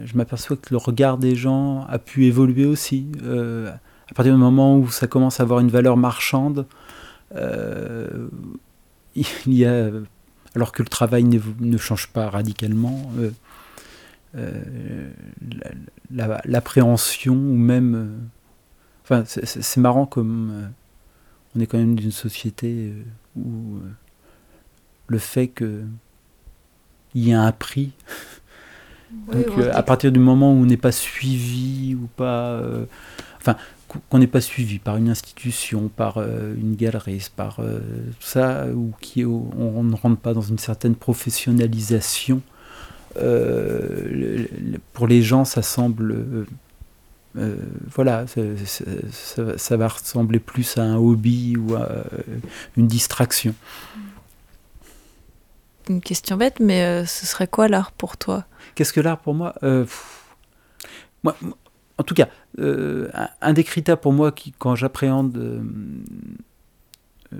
je m'aperçois que le regard des gens a pu évoluer aussi à partir du moment où ça commence à avoir une valeur marchande, euh, il y a, alors que le travail ne, change pas radicalement, euh, euh, l'appréhension ou même... enfin, c'est marrant comme on est quand même d'une société où le fait qu'il y a un prix... Donc, à partir du moment où on n'est pas suivi ou pas, enfin, qu'on n'est pas suivi par une institution, par euh, une galeriste, par euh, tout ça, ou qui on, ne rentre pas dans une certaine professionnalisation. Euh, pour les gens, ça semble, voilà, ça, va ressembler plus à un hobby ou à une distraction. Une question bête, mais ce serait quoi l'art pour toi? Qu'est-ce que l'art pour moi moi, en tout cas, euh, un des critères pour moi, qui, quand j'appréhende euh, euh,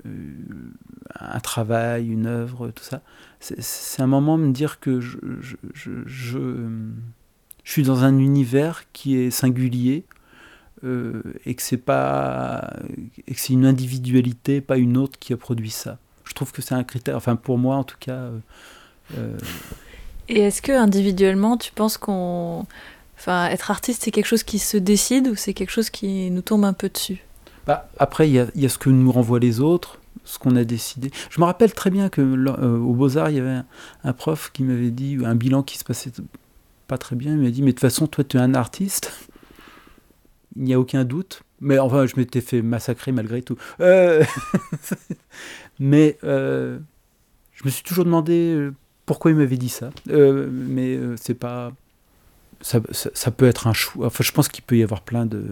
un travail, une œuvre, tout ça, c'est un moment de me dire que je, suis dans un univers qui est singulier et que c'est pas et que c'est une individualité, pas une autre, qui a produit ça. Je trouve que c'est un critère, enfin pour moi en tout cas. et est-ce que individuellement, tu penses qu'on Enfin, être artiste, c'est quelque chose qui se décide ou c'est quelque chose qui nous tombe un peu dessus? Bah, Après, il y, a, ce que nous renvoient les autres, ce qu'on a décidé. Je me rappelle très bien que euh, au Beaux-Arts, il y avait un, prof qui m'avait dit, un bilan qui se passait pas très bien, il m'a dit, mais de toute façon, toi, tu es un artiste, il n'y a aucun doute. Mais enfin, je m'étais fait massacrer malgré tout. Euh, mais euh, je me suis toujours demandé pourquoi il m'avait dit ça. mais c'est pas ça, ça, peut être un choix. Enfin, je pense qu'il peut y avoir plein de.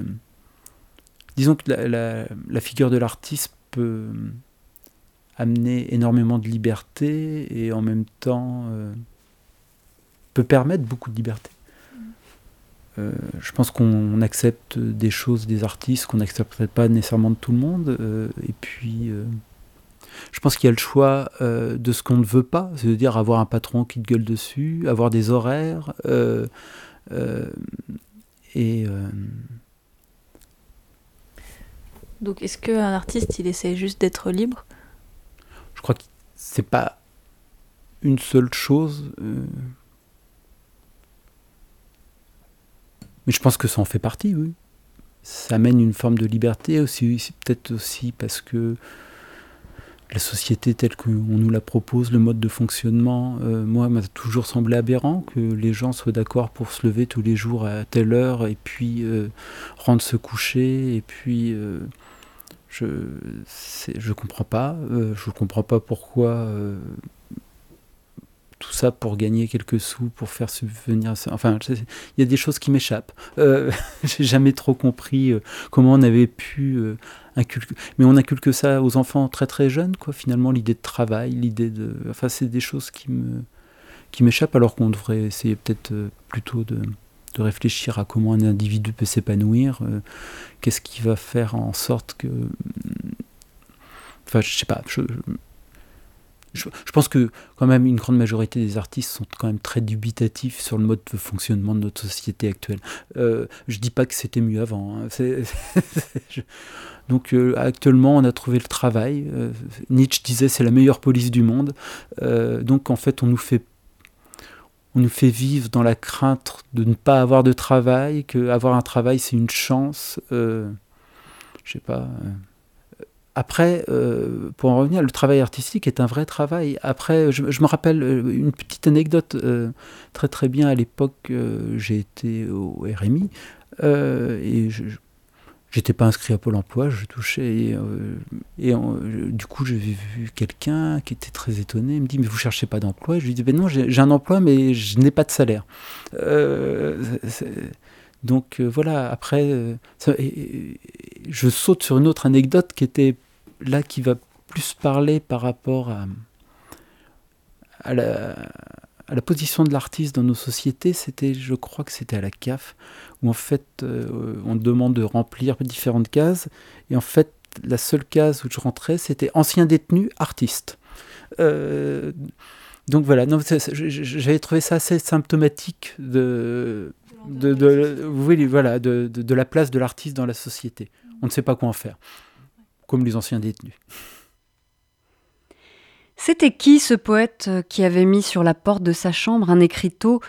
Disons que la, la, figure de l'artiste peut amener énormément de liberté et en même temps euh, peut permettre beaucoup de liberté. Mm. Euh, je pense qu'on accepte des choses des artistes qu'on n'accepterait pas nécessairement de tout le monde. Euh, et puis, je pense qu'il y a le choix de ce qu'on ne veut pas, c'est-à-dire avoir un patron qui te gueule dessus, avoir des horaires. Euh, et euh, donc, est-ce qu'un artiste, il essaie juste d'être libre? Je crois que c'est pas une seule chose. Euh, mais je pense que ça en fait partie, oui. Ça amène une forme de liberté aussi, c'est peut-être aussi parce que la société telle qu'on nous la propose, le mode de fonctionnement, euh, moi, m'a toujours semblé aberrant que les gens soient d'accord pour se lever tous les jours à telle heure et puis euh, rentrer se coucher et puis euh, je je comprends pas, je comprends pas pourquoi tout ça pour gagner quelques sous, pour faire subvenir. Enfin, il y a des choses qui m'échappent. Euh, J'ai jamais trop compris euh, comment on avait pu euh, inculquer. Mais on inculque ça aux enfants très très jeunes, quoi. Finalement, l'idée de travail, l'idée de. Enfin, c'est des choses qui me qui m'échappent, alors qu'on devrait essayer peut-être euh, plutôt de, de, réfléchir à comment un individu peut s'épanouir. Qu'est-ce qui va faire en sorte que. Enfin, je sais pas. Je, pense que quand même une grande majorité des artistes sont quand même très dubitatifs sur le mode de fonctionnement de notre société actuelle. Euh, je dis pas que c'était mieux avant. Hein. donc euh, actuellement, on a trouvé le travail. Euh, Nietzsche disait c'est la meilleure police du monde. Euh, donc en fait, on nous fait on nous fait vivre dans la crainte de ne pas avoir de travail, que avoir un travail c'est une chance. je sais pas. Après, euh, pour en revenir, le travail artistique est un vrai travail. Après, je, me rappelle euh, une petite anecdote euh, très très bien à l'époque. j'ai été au RMI et je n'étais pas inscrit à Pôle Emploi. Je touchais et, du coup, j'ai vu quelqu'un qui était très étonné. Il me dit mais vous cherchez pas d'emploi? Je lui dis ben non, j'ai un emploi mais je n'ai pas de salaire. donc voilà. Après, je saute sur une autre anecdote qui était là qui va plus parler par rapport à, à, la, à la, position de l'artiste dans nos sociétés, c'était, je crois que c'était à la CAF, où en fait euh, on demande de remplir différentes cases, et en fait la seule case où je rentrais, c'était ancien détenu artiste. Euh, donc voilà, j'avais trouvé ça assez symptomatique de, de, de, voilà, de, de la place de l'artiste dans la société. On ne sait pas quoi en faire comme les anciens détenus. C'était qui ce poète euh, qui avait mis sur la porte de sa chambre un écriteau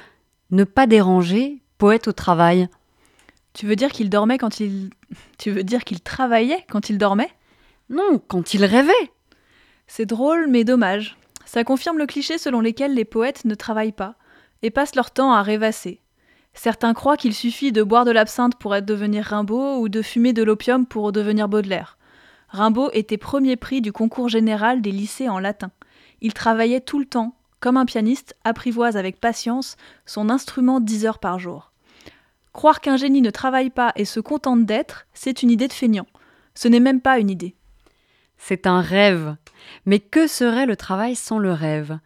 Ne pas déranger, poète au travail Tu veux dire qu'il dormait quand il. Tu veux dire qu'il travaillait quand il dormait? Non, quand il rêvait C'est drôle, mais dommage. Ça confirme le cliché selon lequel les poètes ne travaillent pas et passent leur temps à rêvasser. Certains croient qu'il suffit de boire de l'absinthe pour être devenir Rimbaud ou de fumer de l'opium pour devenir Baudelaire. Rimbaud était premier prix du concours général des lycées en latin. Il travaillait tout le temps, comme un pianiste apprivoise avec patience son instrument dix heures par jour. Croire qu'un génie ne travaille pas et se contente d'être, c'est une idée de feignant. Ce n'est même pas une idée. C'est un rêve. Mais que serait le travail sans le rêve?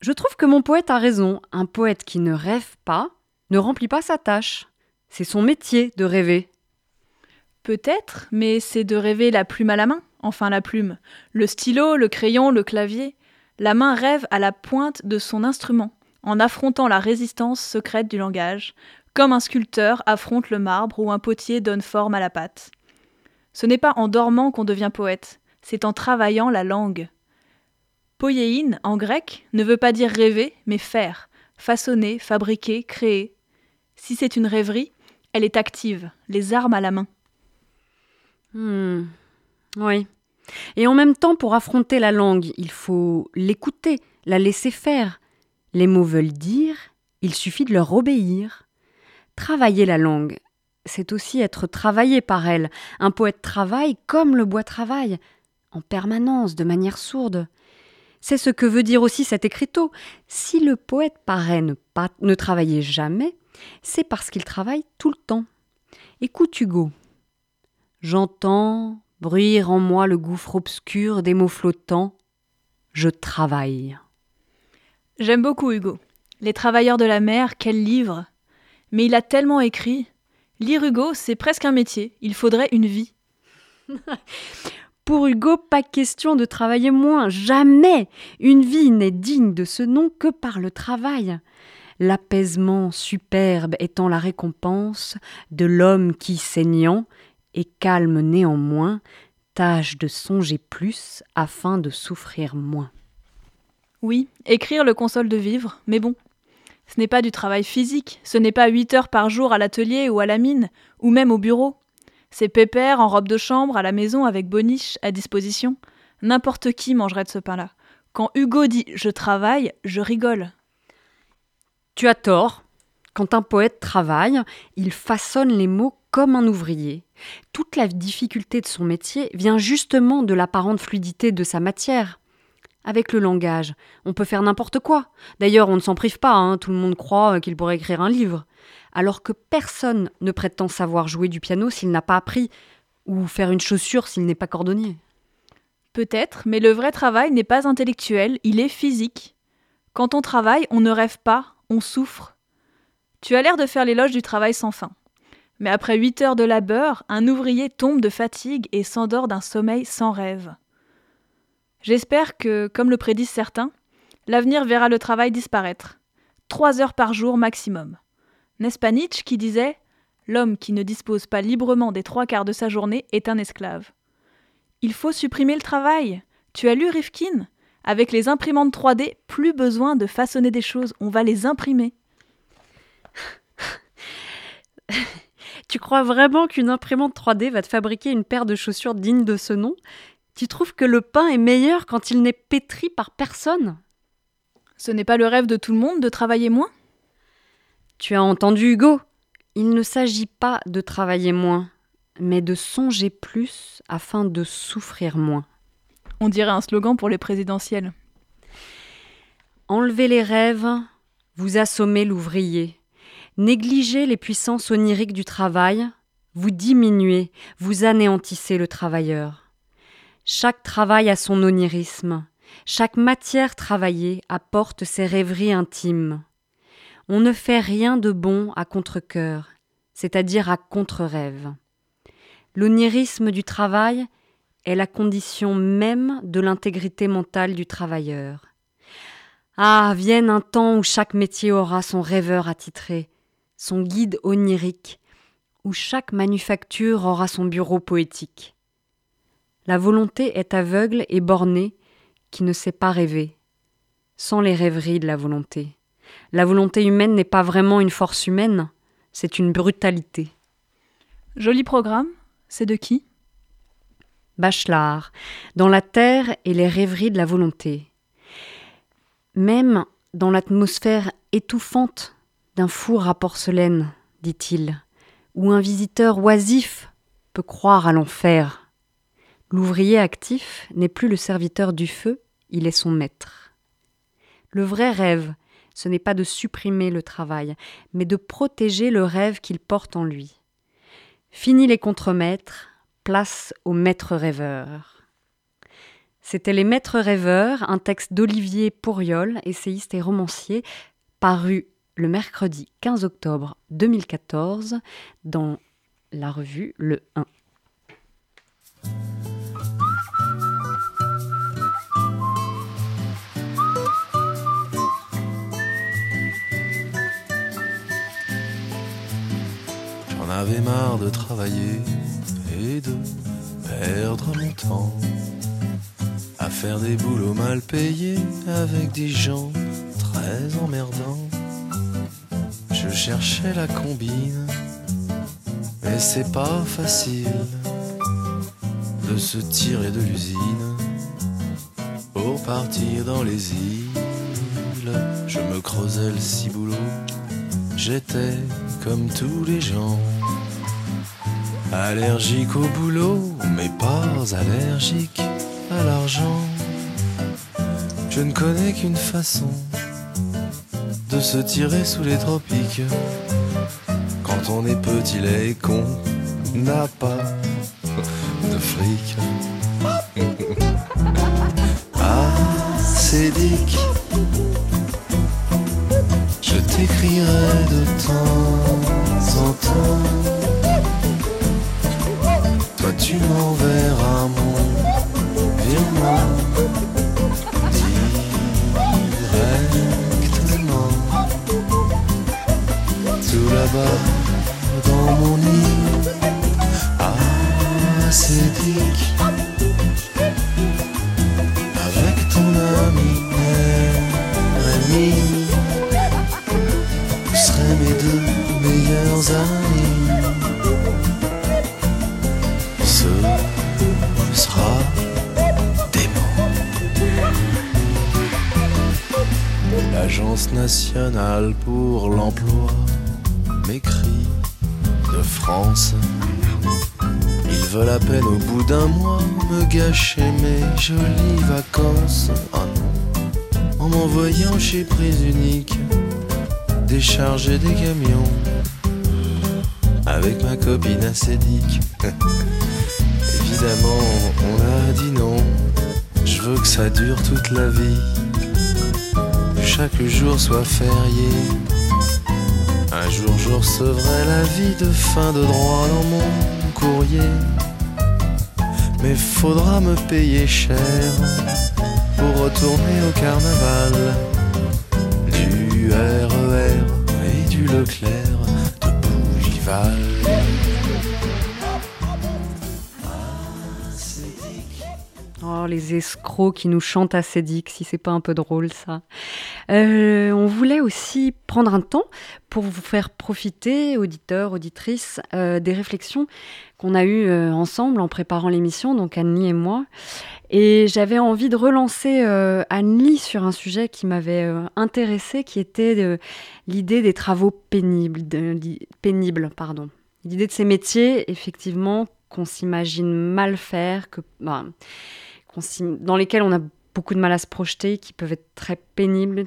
Je trouve que mon poète a raison. Un poète qui ne rêve pas ne remplit pas sa tâche. C'est son métier de rêver. Peut-être, mais c'est de rêver la plume à la main, enfin la plume, le stylo, le crayon, le clavier. La main rêve à la pointe de son instrument, en affrontant la résistance secrète du langage, comme un sculpteur affronte le marbre ou un potier donne forme à la pâte. Ce n'est pas en dormant qu'on devient poète, c'est en travaillant la langue. Poiéine, en grec, ne veut pas dire rêver, mais faire, façonner, fabriquer, créer. Si c'est une rêverie, elle est active, les armes à la main. Hmm. Oui. Et en même temps, pour affronter la langue, il faut l'écouter, la laisser faire. Les mots veulent dire, il suffit de leur obéir. Travailler la langue, c'est aussi être travaillé par elle. Un poète travaille comme le bois travaille, en permanence, de manière sourde. C'est ce que veut dire aussi cet écriteau. Si le poète paraît ne, pas, ne travailler jamais, c'est parce qu'il travaille tout le temps. Écoute Hugo. J'entends bruire en moi le gouffre obscur des mots flottants. Je travaille. J'aime beaucoup Hugo. Les travailleurs de la mer, quel livre Mais il a tellement écrit. Lire Hugo, c'est presque un métier. Il faudrait une vie. Pour Hugo, pas question de travailler moins, jamais. Une vie n'est digne de ce nom que par le travail. L'apaisement superbe étant la récompense de l'homme qui, saignant, et calme néanmoins, tâche de songer plus afin de souffrir moins. Oui, écrire le console de vivre, mais bon, Ce n'est pas du travail physique, ce n'est pas 8 heures par jour à l'atelier ou à la mine, ou même au bureau. C'est pépère en robe de chambre à la maison avec boniche à disposition. N'importe qui mangerait de ce pain-là. Quand Hugo dit je travaille, je rigole. Tu as tort. Quand un poète travaille, il façonne les mots comme un ouvrier. Toute la difficulté de son métier vient justement de l'apparente fluidité de sa matière. Avec le langage, on peut faire n'importe quoi. D'ailleurs, on ne s'en prive pas, hein. tout le monde croit qu'il pourrait écrire un livre. Alors que personne ne prétend savoir jouer du piano s'il n'a pas appris, ou faire une chaussure s'il n'est pas cordonnier. Peut-être, mais le vrai travail n'est pas intellectuel, il est physique. Quand on travaille, on ne rêve pas, on souffre. Tu as l'air de faire l'éloge du travail sans fin. Mais après huit heures de labeur, un ouvrier tombe de fatigue et s'endort d'un sommeil sans rêve. J'espère que, comme le prédisent certains, l'avenir verra le travail disparaître. Trois heures par jour maximum. N'est-ce pas Nietzsche qui disait L'homme qui ne dispose pas librement des trois quarts de sa journée est un esclave. Il faut supprimer le travail. Tu as lu Rifkin? Avec les imprimantes 3D, plus besoin de façonner des choses, on va les imprimer. tu crois vraiment qu'une imprimante 3D va te fabriquer une paire de chaussures digne de ce nom? Tu trouves que le pain est meilleur quand il n'est pétri par personne? Ce n'est pas le rêve de tout le monde de travailler moins? Tu as entendu Hugo Il ne s'agit pas de travailler moins, mais de songer plus afin de souffrir moins. On dirait un slogan pour les présidentielles. Enlevez les rêves, vous assommez l'ouvrier. Négligez les puissances oniriques du travail, vous diminuez, vous anéantissez le travailleur. Chaque travail a son onirisme, chaque matière travaillée apporte ses rêveries intimes. On ne fait rien de bon à contre-cœur, c'est-à-dire à contre-rêve. L'onirisme du travail est la condition même de l'intégrité mentale du travailleur. Ah, vienne un temps où chaque métier aura son rêveur attitré, son guide onirique, où chaque manufacture aura son bureau poétique. La volonté est aveugle et bornée, qui ne sait pas rêver, sans les rêveries de la volonté. La volonté humaine n'est pas vraiment une force humaine, c'est une brutalité. Joli programme, c'est de qui? Bachelard, dans la terre et les rêveries de la volonté. Même dans l'atmosphère étouffante d'un four à porcelaine, dit-il, où un visiteur oisif peut croire à l'enfer. L'ouvrier actif n'est plus le serviteur du feu, il est son maître. Le vrai rêve, ce n'est pas de supprimer le travail, mais de protéger le rêve qu'il porte en lui. Fini les contremaîtres, place aux maîtres rêveurs. C'était Les Maîtres rêveurs, un texte d'Olivier Pourriol, essayiste et romancier, paru le mercredi 15 octobre 2014 dans la revue Le 1. J'en avais marre de travailler et de perdre mon temps à faire des boulots mal payés avec des gens très emmerdants. Je cherchais la combine, mais c'est pas facile de se tirer de l'usine pour partir dans les îles. Je me creusais le ciboulot, j'étais comme tous les gens. Allergique au boulot, mais pas allergique à l'argent. Je ne connais qu'une façon de se tirer sous les tropiques. Quand on est petit, et con, n'a pas de fric. Ah, c'est dick. Jolies vacances. Non, en m'envoyant chez Prise Unique décharger des camions avec ma copine acédique. Évidemment, on a dit non. Je veux que ça dure toute la vie. Que chaque jour soit férié. Un jour, je recevrai la vie de fin de droit dans mon courrier. Mais faudra me payer cher pour retourner au carnaval. Du RER et du Leclerc de Bougival. Les escrocs qui nous chantent à Cédic, si c'est pas un peu drôle ça. Euh, on voulait aussi prendre un temps pour vous faire profiter, auditeurs, auditrices, euh, des réflexions qu'on a eues euh, ensemble en préparant l'émission, donc Anne-Lie et moi. Et j'avais envie de relancer Anne-Lie sur un sujet qui m'avait intéressée, qui était l'idée des travaux pénibles, pénibles, pardon. L'idée de ces métiers, effectivement, qu'on s'imagine mal faire, que, bah, dans lesquels on a beaucoup de mal à se projeter, qui peuvent être très pénibles.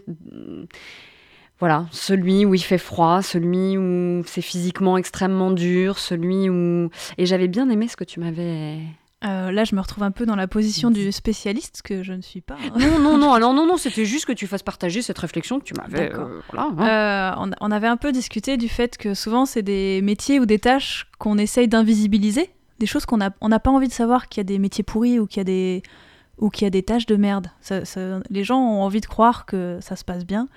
Voilà, celui où il fait froid, celui où c'est physiquement extrêmement dur, celui où... Et j'avais bien aimé ce que tu m'avais... Euh, là, je me retrouve un peu dans la position du spécialiste, que je ne suis pas. hein. Non, non, non, non, non, c'était juste que tu fasses partager cette réflexion que tu m'avais... Euh, voilà, hein. Euh, on, on avait un peu discuté du fait que souvent, c'est des métiers ou des tâches qu'on essaye d'invisibiliser, des choses qu'on n'a on pas envie de savoir qu'il y a des métiers pourris ou qu'il y a des ou qu'il y a des tâches de merde. Les gens ont envie de croire que ça se passe bien.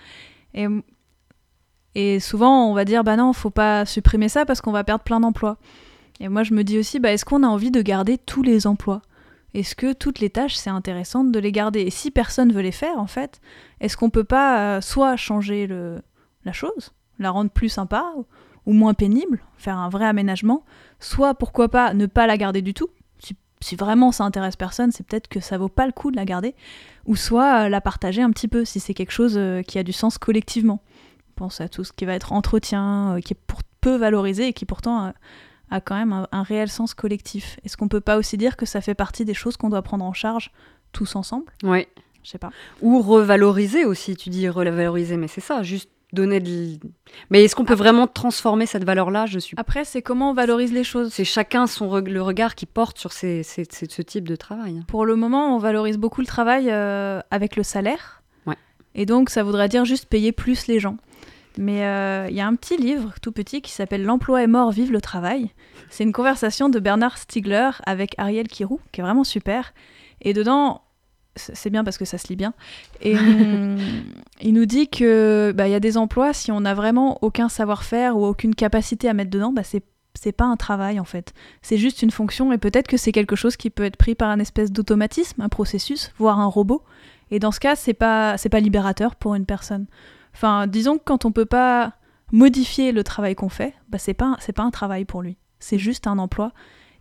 Et, et souvent, on va dire, bah non, faut pas supprimer ça parce qu'on va perdre plein d'emplois. Et moi, je me dis aussi, bah, est-ce qu'on a envie de garder tous les emplois? Est-ce que toutes les tâches, c'est intéressant de les garder? Et si personne veut les faire, en fait, est-ce qu'on peut pas euh, soit changer le, la chose, la rendre plus sympa ou, moins pénible, faire un vrai aménagement, soit pourquoi pas ne pas la garder du tout si, si vraiment ça intéresse personne, c'est peut-être que ça vaut pas le coup de la garder, ou soit euh, la partager un petit peu si c'est quelque chose euh, qui a du sens collectivement. Pense à tout ce qui va être entretien, euh, qui est pour, peu valorisé et qui pourtant a quand même un, un réel sens collectif. Est-ce qu'on peut pas aussi dire que ça fait partie des choses qu'on doit prendre en charge tous ensemble? Ouais. Je sais pas. Ou revaloriser aussi, tu dis revaloriser, mais c'est ça, juste donner de... Mais est-ce qu'on peut vraiment transformer cette valeur-là? Je suis... Après, c'est comment on valorise les choses. C'est chacun son le regard qui porte sur ces, ces- ces- ce type de travail. Pour le moment, on valorise beaucoup le travail euh, avec le salaire. Ouais. Et donc, ça voudrait dire juste payer plus les gens. Mais euh, il y a un petit livre tout petit qui s'appelle L'emploi est mort, vive le travail. C'est une conversation de Bernard Stiegler avec Ariel Kirou, qui est vraiment super. Et dedans, c'est bien parce que ça se lit bien. Et hum, il nous dit que bah, il y a des emplois, si on n'a vraiment aucun savoir-faire ou aucune capacité à mettre dedans, bah, c'est c'est pas un travail en fait. C'est juste une fonction et peut-être que c'est quelque chose qui peut être pris par un espèce d'automatisme, un processus, voire un robot. Et dans ce cas, c'est pas c'est pas libérateur pour une personne. Enfin, disons que quand on peut pas modifier le travail qu'on fait, bah c'est pas c'est pas un travail pour lui. C'est juste un emploi.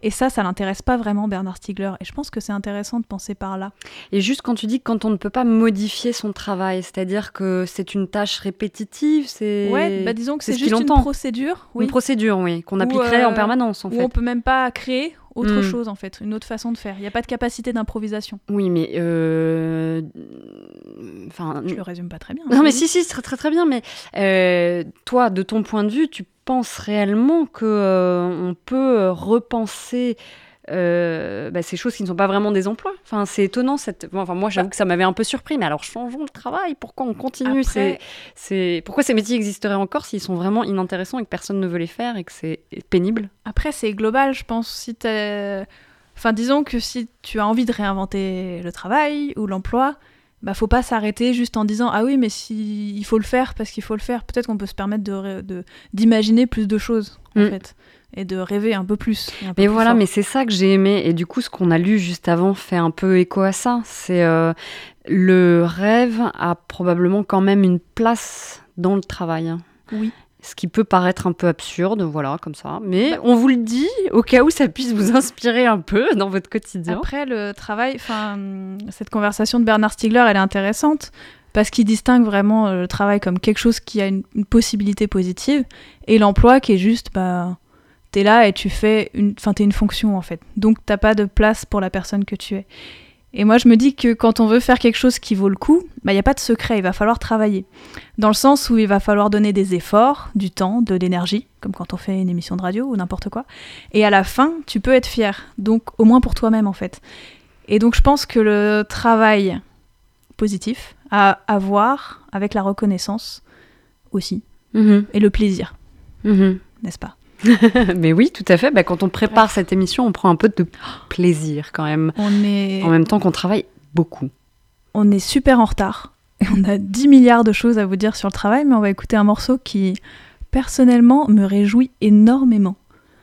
Et ça, ça l'intéresse pas vraiment Bernard Stiegler. Et je pense que c'est intéressant de penser par là. Et juste quand tu dis que quand on ne peut pas modifier son travail, c'est-à-dire que c'est une tâche répétitive, c'est... Ouais, bah disons que c'est ce juste une procédure. Oui. Une procédure, oui, qu'on Où, appliquerait en euh, permanence, en où fait. on peut même pas créer autre Hmm. chose, en fait, une autre façon de faire. Il n'y a pas de capacité d'improvisation. Oui, mais... euh, Enfin... Je le résume pas très bien. Non, mais Oui. si, si, c'est très, très, très bien. Mais euh, toi, de ton point de vue, tu penses réellement que euh, on peut euh, repenser euh, bah, ces choses qui ne sont pas vraiment des emplois Enfin, c'est étonnant. Cette... bon, Enfin, moi, j'avoue que ça m'avait un peu surpris. Mais alors, changeons le travail. Pourquoi on continue? Après- c'est, c'est... Pourquoi ces métiers existeraient encore s'ils sont vraiment inintéressants et que personne ne veut les faire et que c'est pénible? Après, c'est global, je pense. Si Enfin, disons que si tu as envie de réinventer le travail ou l'emploi, bah faut pas s'arrêter juste en disant ah oui mais si il faut le faire parce qu'il faut le faire. Peut-être qu'on peut se permettre de d'imaginer plus de choses en Mm. fait et de rêver un peu plus. et un peu Mais plus voilà, fort. mais c'est ça que j'ai aimé. Et du coup, ce qu'on a lu juste avant fait un peu écho à ça. C'est euh, le rêve a probablement quand même une place dans le travail. Oui. Ce qui peut paraître un peu absurde, voilà, comme ça. Mais on vous le dit au cas où ça puisse vous inspirer un peu dans votre quotidien. Après, le travail, enfin, cette conversation de Bernard Stiegler, elle est intéressante parce qu'il distingue vraiment euh, le travail comme quelque chose qui a une, une possibilité positive et l'emploi qui est juste, bah, t'es là et tu fais une, enfin, t'es une fonction en fait. Donc t'as pas de place pour la personne que tu es. Et moi, je me dis que quand on veut faire quelque chose qui vaut le coup, il bah, n'y a pas de secret, il va falloir travailler. Dans le sens où il va falloir donner des efforts, du temps, de l'énergie, comme quand on fait une émission de radio ou n'importe quoi. Et à la fin, tu peux être fier. Donc, au moins pour toi-même, en fait. Et donc, je pense que le travail positif à avoir avec la reconnaissance aussi. Mhm. Et le plaisir. Mhm. N'est-ce pas? Mais oui, tout à fait. Bah, quand on prépare cette émission, on prend un peu de plaisir quand même. On est... En même temps qu'on travaille beaucoup. On est super en retard. Et on a 10 milliards de choses à vous dire sur le travail, mais on va écouter un morceau qui, personnellement, me réjouit énormément.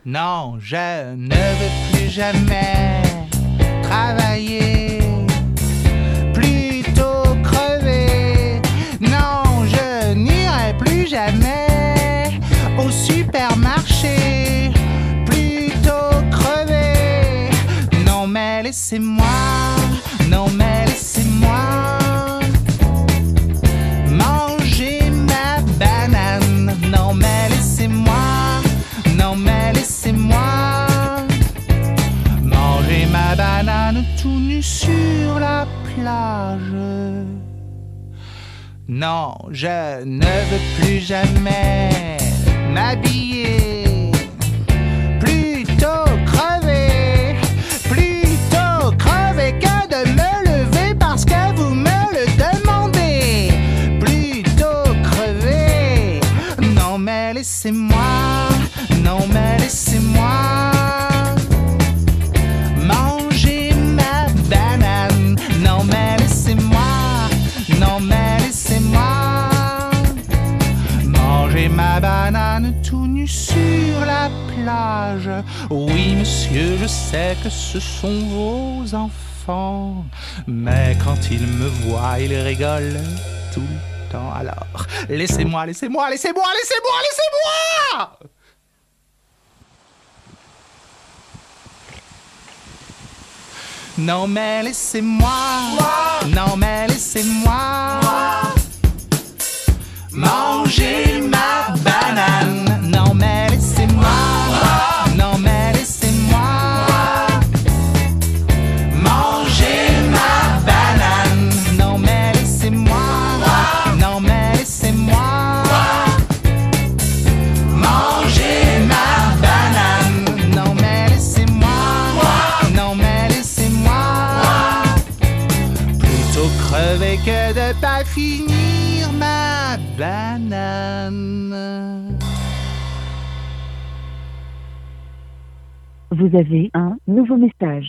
Non, je ne veux plus jamais travailler. Laissez-moi. Non, mais laissez-moi. Manger ma banane. Non, mais laissez-moi. Non, mais laissez-moi. Manger ma banane tout nu sur la plage. Non, je ne veux plus jamais m'habiller. Laissez-moi, non mais laissez-moi. Manger ma banane, non mais laissez-moi, non mais laissez-moi. Manger ma banane tout nu sur la plage. Oui, monsieur, je sais que ce sont vos enfants. Mais quand ils me voient, ils rigolent tout Alors, laissez-moi, laissez-moi, laissez-moi, laissez-moi, laissez-moi! Non mais laissez-moi, non mais laissez-moi manger ma. Banane. Vous avez un nouveau message.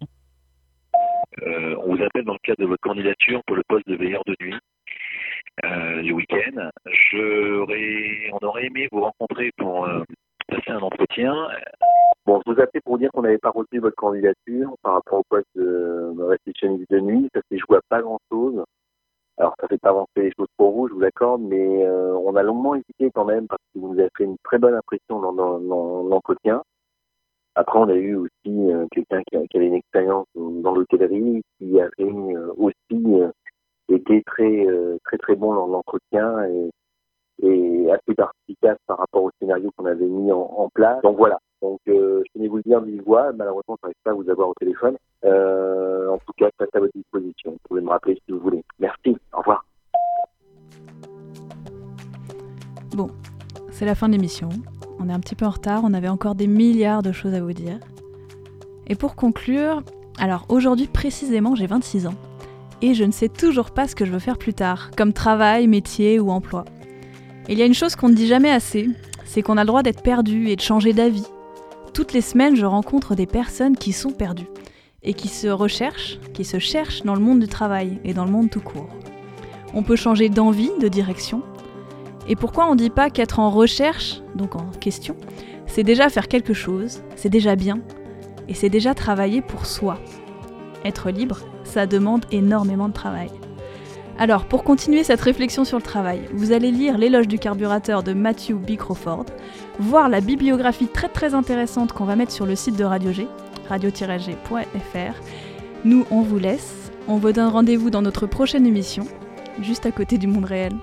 Euh, on vous appelle dans le cadre de votre candidature pour le poste de veilleur de nuit euh, le week-end. J'aurais, on aurait aimé vous rencontrer pour euh, passer un entretien. Bon, je vous appelais pour dire qu'on n'avait pas retenu votre candidature par rapport au poste de, de réceptionniste de nuit. Ça s'est joué à pas grand-chose. Alors, ça fait pas avancer les choses pour vous, je vous l'accorde, mais euh, on a longuement hésité quand même parce que vous nous avez fait une très bonne impression dans, l'entretien. Après, on a eu aussi euh, quelqu'un qui, qui avait une expérience dans l'hôtellerie, qui avait euh, aussi été très, très très bon dans l'entretien et, assez perspicace par rapport au scénario qu'on avait mis en place. Donc voilà. Donc, euh, je tenais vous le dire vive voix. Malheureusement, je n'arrive pas à vous avoir au téléphone. Euh, en tout cas, je reste à votre disposition. Vous pouvez me rappeler si vous voulez. Merci. Au revoir. Bon, c'est la fin de l'émission. On est un petit peu en retard, on avait encore des milliards de choses à vous dire. Et pour conclure, alors aujourd'hui précisément j'ai 26 ans. Et je ne sais toujours pas ce que je veux faire plus tard, comme travail, métier ou emploi. Il y a une chose qu'on ne dit jamais assez, c'est qu'on a le droit d'être perdu et de changer d'avis. Toutes les semaines, je rencontre des personnes qui sont perdues et qui se recherchent, qui se cherchent dans le monde du travail et dans le monde tout court. On peut changer d'envie, de direction, et pourquoi on dit pas qu'être en recherche, donc en question, c'est déjà faire quelque chose, c'est déjà bien, et c'est déjà travailler pour soi. Être libre, ça demande énormément de travail. Alors, pour continuer cette réflexion sur le travail, vous allez lire L'éloge du carburateur de Matthew B. Crawford, voir la bibliographie très très intéressante qu'on va mettre sur le site de Radio G, radio-g.fr. Nous, on vous laisse. On vous donne rendez-vous dans notre prochaine émission, juste à côté du monde réel.